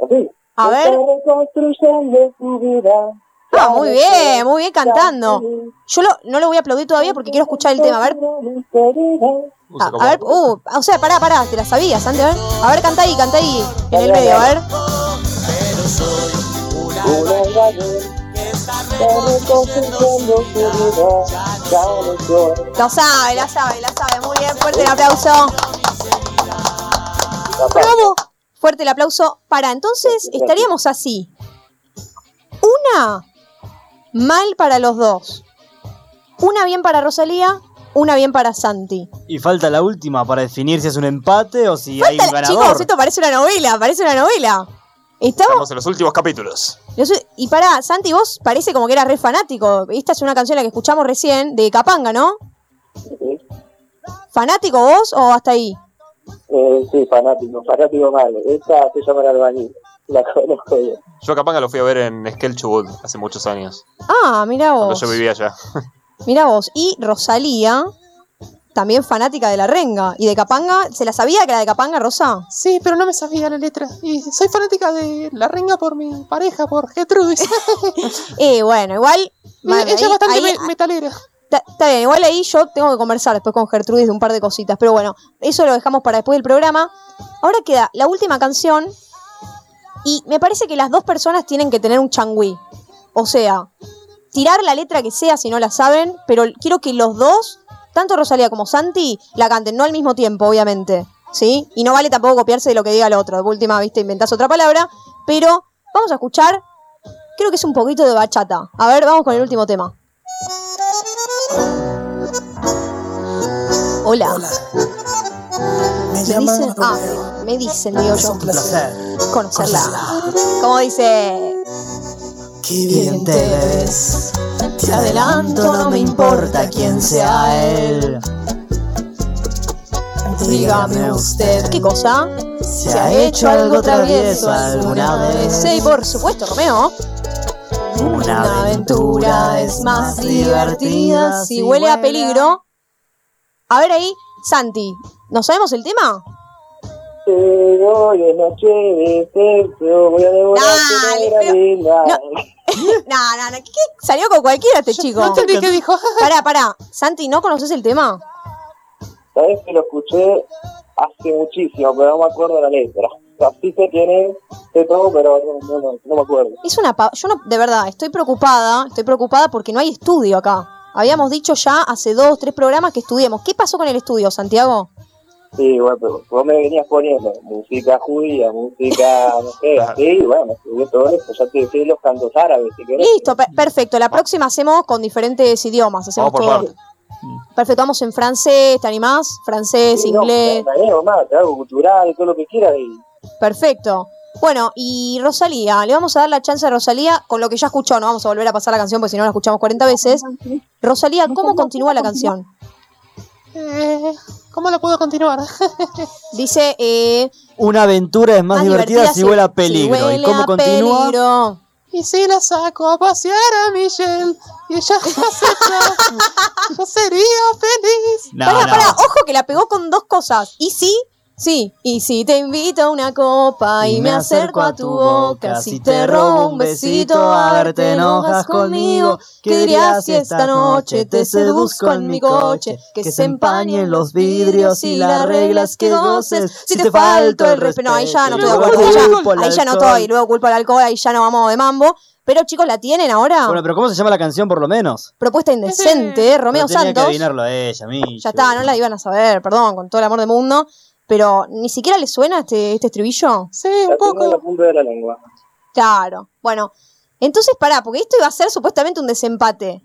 Así. A ver. reconstruyendo su vida. Ah, muy bien, muy bien cantando. Yo lo- no lo voy a aplaudir todavía porque quiero escuchar el tema. A ver, a, a ver, uh, o sea, pará, pará, te la sabías, Santi, a ver. A ver, canta ahí, canta ahí, en el medio, a ver. Un albañil. Lo sabe, la sabe, la sabe. Muy bien, fuerte el aplauso. Bravo. Fuerte el aplauso. Para, entonces estaríamos así. Una mal para los dos. Una bien para Rosalía, una bien para Santi. Y falta la última para definir si es un empate o si hay un Falta- ganador. chicos, esto parece una novela, parece una novela. Estamos. Estamos en los últimos capítulos. yo y para, Santi, vos parece como que eras re fanático. Esta es una canción la que escuchamos recién de Capanga, ¿no? ¿Fanático vos o hasta ahí? Eh, sí, fanático, fanático mal. Esta se llama el albañil. La conozco bien. Yo a Capanga lo fui a ver en Skelchwood hace muchos años. Ah, mira Cuando vos. yo vivía allá. Mira vos. Y Rosalía. También fanática de la renga. ¿Y de Capanga? ¿Se la sabía que era de Capanga, Rosa? Sí, pero no me sabía la letra. Y soy fanática de la renga por mi pareja, por Gertrudis. Eh, bueno, igual. Ella madre, es ahí- bastante ahí- me- metalera. Está está bien, igual ahí yo tengo que conversar después con Gertrudis de un par de cositas. Pero bueno, eso lo dejamos para después del programa. Ahora queda la última canción. Y me parece que las dos personas tienen que tener un changüí. O sea, tirar la letra que sea si no la saben. Pero quiero que los dos, tanto Rosalía como Santi, la canten. No al mismo tiempo, obviamente. ¿Sí? Y no vale tampoco copiarse de lo que diga el otro. De última, viste, inventás otra palabra. Pero vamos a escuchar. Creo que es un poquito de bachata. A ver, vamos con el último tema. Hola. Me, dicen, ah, me dicen, digo yo. Conocerla. Como dice. Qué bien te ves. Te adelanto, no me importa quién sea él. Dígame usted, ¿Qué cosa? ¿se ha hecho algo travieso alguna vez? Sí, por supuesto, Romeo. Una aventura es más divertida Si huele a peligro. A ver ahí, Santi, ¿no sabemos el tema? Hoy de noche de sexo, voy a devorar tu. No, no, no, ¿qué, qué? Salió con cualquiera este chico. no entendí qué dijo. Pará, pará. Santi, ¿no conoces el tema? Sabes que lo escuché hace muchísimo, pero no me acuerdo la letra. O sea, sí sé quién es, sé todo, pero no, no, no, no me acuerdo. Es una pa- yo no, de verdad, estoy preocupada, estoy preocupada porque no hay estudio acá. Habíamos dicho ya hace dos, tres programas que estudiemos. ¿Qué pasó con el estudio, Santiago? Sí, bueno, pero vos me venías poniendo música judía, música, no sé, así, bueno, estudié todo eso, ya te decía los cantos árabes, si querés. Listo, pe- perfecto. La próxima hacemos con diferentes idiomas. Hacemos Vamos por todo. Perfecto, vamos en francés, ¿te animás? Francés, Sí, no, inglés. animo más, te hago cultural, todo lo que quieras, y Perfecto. Bueno, y Rosalía, le vamos a dar la chance a Rosalía con lo que ya escuchó, no vamos a volver a pasar la canción porque si no la escuchamos 40 veces. Rosalía, ¿cómo continúa la canción? Eh, ¿Cómo la puedo continuar? Dice, eh, Una aventura es más, divertida, si huele a peligro. si huele ¿Y cómo a continúa? peligro. Y si la saco a pasear a Michelle y ella yo sería feliz. No, pará, no. pará, ojo que la pegó con dos cosas. ¿Y sí? Sí. Y si te invito a una copa y me acerco a tu boca, si te robo un besito, a ver, te enojas conmigo. ¿Qué dirías si esta noche te seduzco en mi coche? Que se empañen los vidrios y la regla es que goces. Si te falto el respeto. No, ahí ya no estoy de acuerdo. Ahí ya, ahí ya no estoy. Luego culpo al alcohol, ahí ya no vamos de mambo. Pero chicos, ¿la tienen ahora? Bueno, pero ¿cómo se llama la canción por lo menos? Propuesta indecente, ¿eh? Romeo Pero tenía Santos. que adivinarlo a ella, a mí. Ya está, no la iban a saber, perdón, con todo el amor del mundo. Pero ni siquiera le suena este, este estribillo. Sí, la tengo en la punta de la lengua. Claro. Bueno, entonces pará, porque esto iba a ser supuestamente un desempate.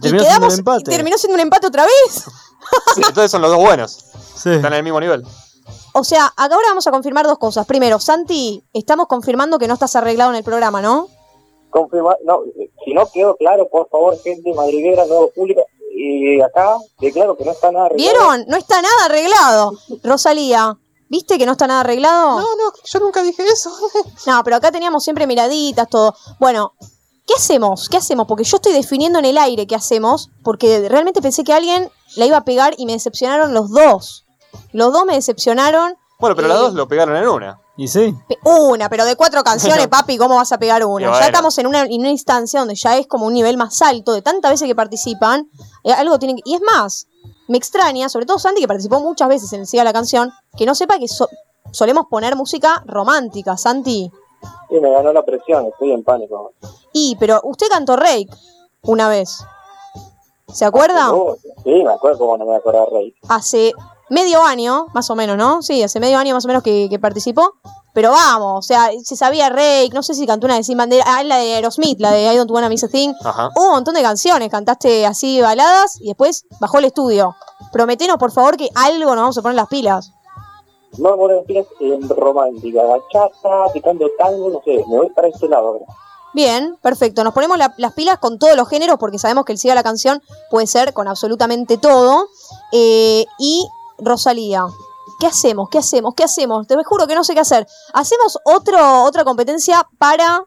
Terminó y siendo un empate. y terminó siendo un empate otra vez. Sí, entonces son los dos buenos. Están en el mismo nivel. O sea, acá ahora vamos a confirmar dos cosas. Primero, Santi, estamos confirmando que no estás arreglado en el programa, ¿no? Confirma, no, eh, si no quedó claro, por favor, gente madriguera, nuevo público, y acá declaro que no está nada arreglado. ¿Vieron? No está nada arreglado. Rosalía, ¿viste que no está nada arreglado? No, no, yo nunca dije eso. No, pero acá teníamos siempre miraditas, todo. Bueno, ¿qué hacemos? ¿Qué hacemos? Porque yo estoy definiendo en el aire qué hacemos, porque realmente pensé que alguien la iba a pegar y me decepcionaron los dos. Los dos me decepcionaron. Bueno, pero las dos lo pegaron en una. ¿Y sí? Una, pero de cuatro canciones, papi, ¿cómo vas a pegar una? Bueno. Ya estamos en una, en una instancia donde ya es como un nivel más alto, de tantas veces que participan, eh, algo tienen que... Y es más, me extraña, sobre todo Santi, que participó muchas veces en el Siga la Canción, que no sepa que so- solemos poner música romántica, Santi. Sí, me ganó la presión, estoy en pánico. Y, pero usted cantó Rake una vez. ¿Se acuerda? Sí, me acuerdo cómo no me acuerdo de Rey. Hace medio año, más o menos, ¿no? Sí, hace medio año más o menos que, que participó. Pero vamos, o sea, se sabía Rake, no sé si cantó una de Sin Bandera, ah, la de Aerosmith, la de I Don't Wanna Miss a Thing. Ajá. Hubo un montón de canciones, cantaste así baladas y después bajó el estudio. Prometenos, por favor, que algo nos vamos a poner las pilas. No, bueno, pilas en romántica, bachata, picando tango, no sé, me voy para este lado ahora. Bien, perfecto. Nos ponemos la- las pilas con todos los géneros porque sabemos que el Siga la Canción puede ser con absolutamente todo. Eh, y Rosalía, ¿qué hacemos? ¿Qué hacemos? ¿Qué hacemos? Te juro que no sé qué hacer. ¿Hacemos otro, otra competencia para,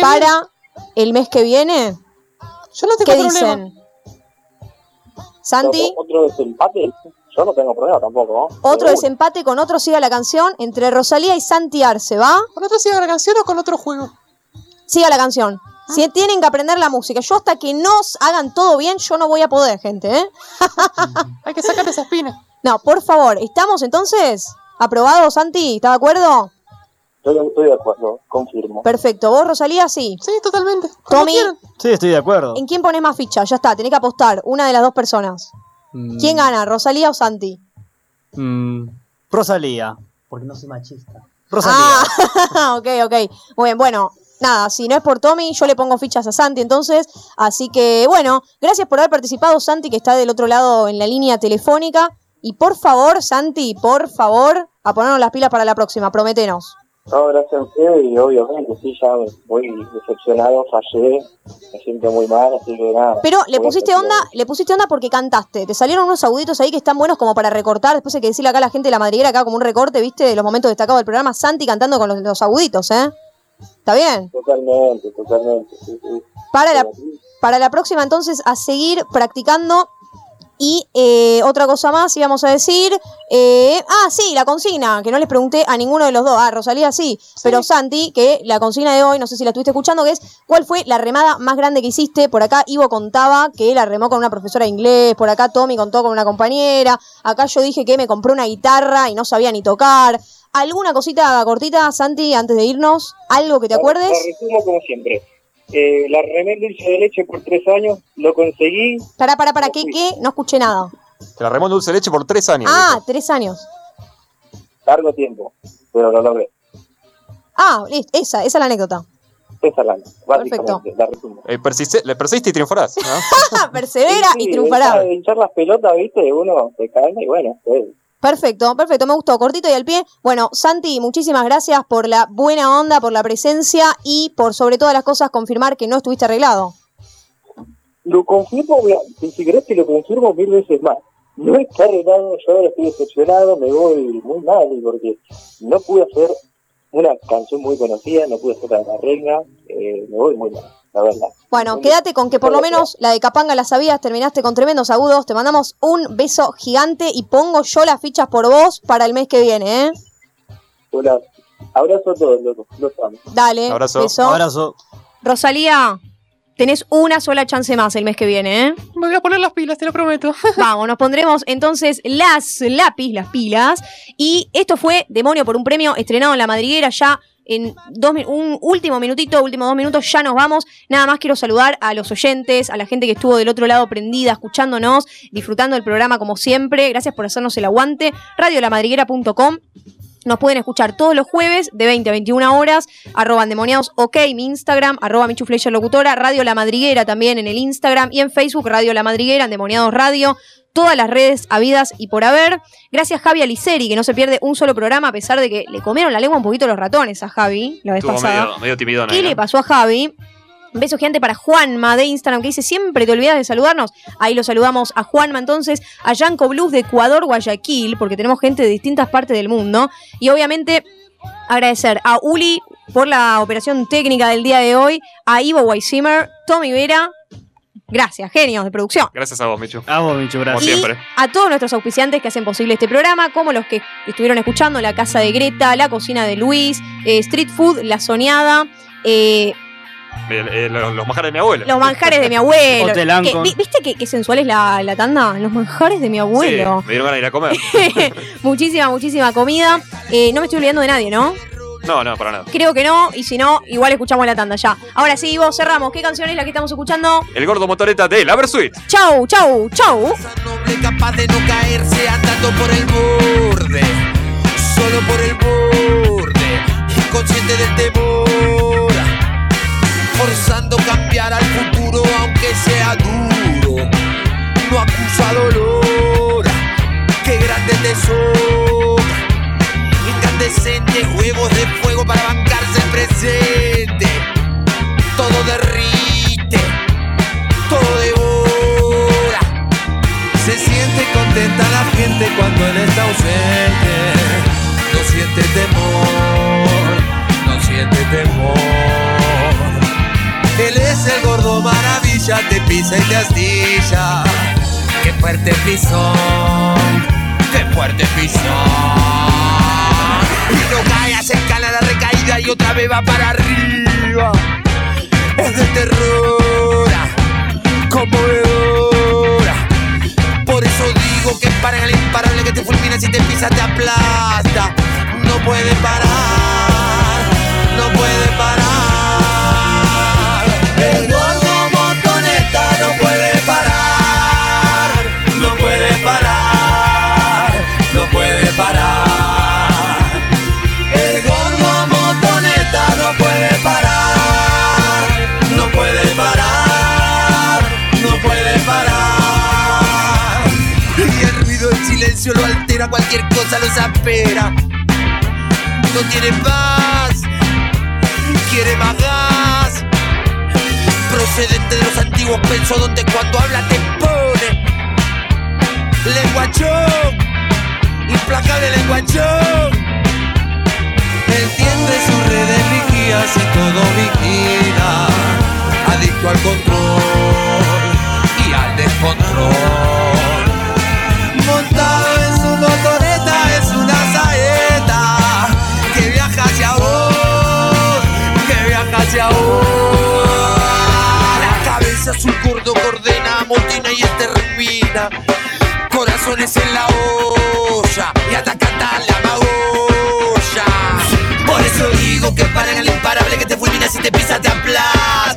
para el mes que viene? Yo no tengo ¿Qué problema. dicen? Santi. ¿Otro desempate? Yo no tengo problema tampoco. ¿no? Otro desempate con otro siga la canción entre Rosalía y Santi Arce, ¿va? ¿Con otro siga la canción o con otro juego? Siga la canción. Si tienen que aprender la música, yo hasta que nos hagan todo bien, yo no voy a poder, gente, ¿eh? Hay que sacar esa espina. No, por favor, ¿estamos entonces? ¿Aprobado, Santi? ¿Está de acuerdo? Estoy, estoy de acuerdo, confirmo. Perfecto. ¿Vos, Rosalía? Sí. Sí, totalmente. Como Tommy, quieran. Sí, estoy de acuerdo. ¿en quién pones más ficha? Ya está, tenés que apostar. Una de las dos personas. Mm, ¿Quién gana, Rosalía o Santi? mm, Rosalía. Porque no soy machista. Rosalía. Ah, ok, ok. Muy bien, bueno, nada, si no es por Tommy, yo le pongo fichas a Santi entonces. Así que, bueno, gracias por haber participado, Santi, que está del otro lado en la línea telefónica. Y por favor, Santi, por favor, a ponernos las pilas para la próxima, prometenos. No, gracias a usted y obviamente sí, ya voy decepcionado, fallé, me siento muy mal, así que nada. Pero le pusiste onda, le pusiste onda porque cantaste. Te salieron unos auditos ahí que están buenos como para recortar. Después hay que decirle acá a la gente de la madriguera acá como un recorte, viste, de los momentos destacados del programa. Santi cantando con los, los auditos, ¿eh? ¿Está bien? Totalmente, totalmente. sí, sí. Para la, para la próxima, entonces, a seguir practicando. Y eh, otra cosa más íbamos a decir. eh, ah, sí, la consigna, que no les pregunté a ninguno de los dos. Ah, Rosalía sí, pero Santi, que la consigna de hoy, no sé si la estuviste escuchando, que es ¿cuál fue la remada más grande que hiciste? Por acá Ivo contaba que la remó con una profesora de inglés, por acá Tommy contó con una compañera, acá yo dije que me compré una guitarra y no sabía ni tocar. ¿Alguna cosita cortita, Santi, antes de irnos? ¿Algo que te acuerdes? Resumo como siempre. Eh, la remé dulce de leche por tres años, lo conseguí. Para, para, para, ¿qué, qué? No escuché nada. Te la remó en dulce de leche por tres años. Ah, tres años. Largo tiempo, pero lo logré. Ah, listo, esa, esa es la anécdota. Esa es la, básicamente, la resumo. Eh, persiste- le persiste y triunfarás. ¿no? Persevera Sí, y triunfará. De hinchar las pelotas, viste, uno se cae y bueno, pues, Perfecto, perfecto, me gustó, cortito y al pie. Bueno, Santi, muchísimas gracias por la buena onda, por la presencia y por sobre todas las cosas confirmar que no estuviste arreglado. Lo confirmo, si querés te lo confirmo mil veces más. No está arreglado, yo ahora estoy decepcionado, me voy muy mal porque no pude hacer una canción muy conocida, no pude hacer la, la reina, eh, me voy muy mal, la verdad. Bueno, quédate con que por lo menos la de Capanga la sabías, terminaste con tremendos agudos. Te mandamos un beso gigante y pongo yo las fichas por vos para el mes que viene, ¿eh? Hola, abrazo a todos, loco, los amo. Dale, beso. Abrazo. Rosalía, tenés una sola chance más el mes que viene, ¿eh? Me voy a poner las pilas, te lo prometo. Vamos, nos pondremos entonces las lápiz, las pilas. Y esto fue Demonio por un premio estrenado en La Madriguera ya en dos, un último minutito, últimos dos minutos, ya nos vamos. Nada más quiero saludar a los oyentes, a la gente que estuvo del otro lado prendida, escuchándonos, disfrutando del programa como siempre. Gracias por hacernos el aguante. Radiolamadriguera.com nos pueden escuchar todos los jueves de 20 a 21 horas. Arroba endemoniados, ok, mi Instagram, arroba Michu Fleischer Locutora, Radio La Madriguera también en el Instagram y en Facebook, Radio La Madriguera, Endemoniados Radio. Todas las redes habidas y por haber. Gracias Javi Aliceri, que no se pierde un solo programa, a pesar de que le comieron la lengua un poquito los ratones a Javi la vez Estuvo pasada. medio, ahí, ¿Qué ¿no? le pasó a Javi? Un beso gigante para Juanma de Instagram que dice siempre te olvidas de saludarnos. Ahí lo saludamos a Juanma entonces, a Yanko Blues de Ecuador, Guayaquil, porque tenemos gente de distintas partes del mundo. Y obviamente agradecer a Uli por la operación técnica del día de hoy, a Ivo Weissimer, Tommy Vera. Gracias, genios de producción. Gracias a vos, Michu. A vos, Michu, Como gracias. A todos nuestros auspiciantes que hacen posible este programa, como los que estuvieron escuchando, la casa de Greta, la cocina de Luis, eh, Street Food, la soñada, eh, Eh, eh, los, los manjares de mi abuelo. los manjares de mi abuelo. Que- vi- ¿Viste qué, qué sensual es la, la tanda? Los manjares de mi abuelo. Sí, me dieron ganas de ir a comer. muchísima, muchísima comida. Eh, no me estoy olvidando de nadie, ¿no? No, no, para nada. Creo que no, y si no, igual escuchamos la tanda ya. Ahora sí, vos cerramos. ¿Qué canción es la que estamos escuchando? El gordo motoreta de La Versuit. Chau, chau, chau. capaz de no caerse andando por el borde, solo por el borde, inconsciente del temor, forzando cambiar al futuro aunque sea duro, no acusa dolor, qué grande tesoro, incandescente, juegos de fuego para bancarse el presente, todo derrite, todo devora. Se siente contenta la gente cuando él está ausente. No siente temor, no siente temor. Él es el gordo maravilla, te pisa y te astilla. qué fuerte pisón, qué fuerte pisón. Y no caigas, escala la recaída y otra vez va para arriba. Es de terror, conmovedora. Por eso digo que para el imparable que te fulmina si te pisa te aplasta. No puede parar, no puede parar. Altera, cualquier cosa lo zapera. No tiene paz, quiere más gas. Procedente de los antiguos penso donde cuando habla te pone. Lenguachón, implacable lenguachón. Entiende sus redes vigías y todo vigila. Adicto al control y al descontrol. Y extermina. Corazones en la olla y atacata la magolla. Por eso digo que paran al imparable que te fulmina si te pisa te aplasta.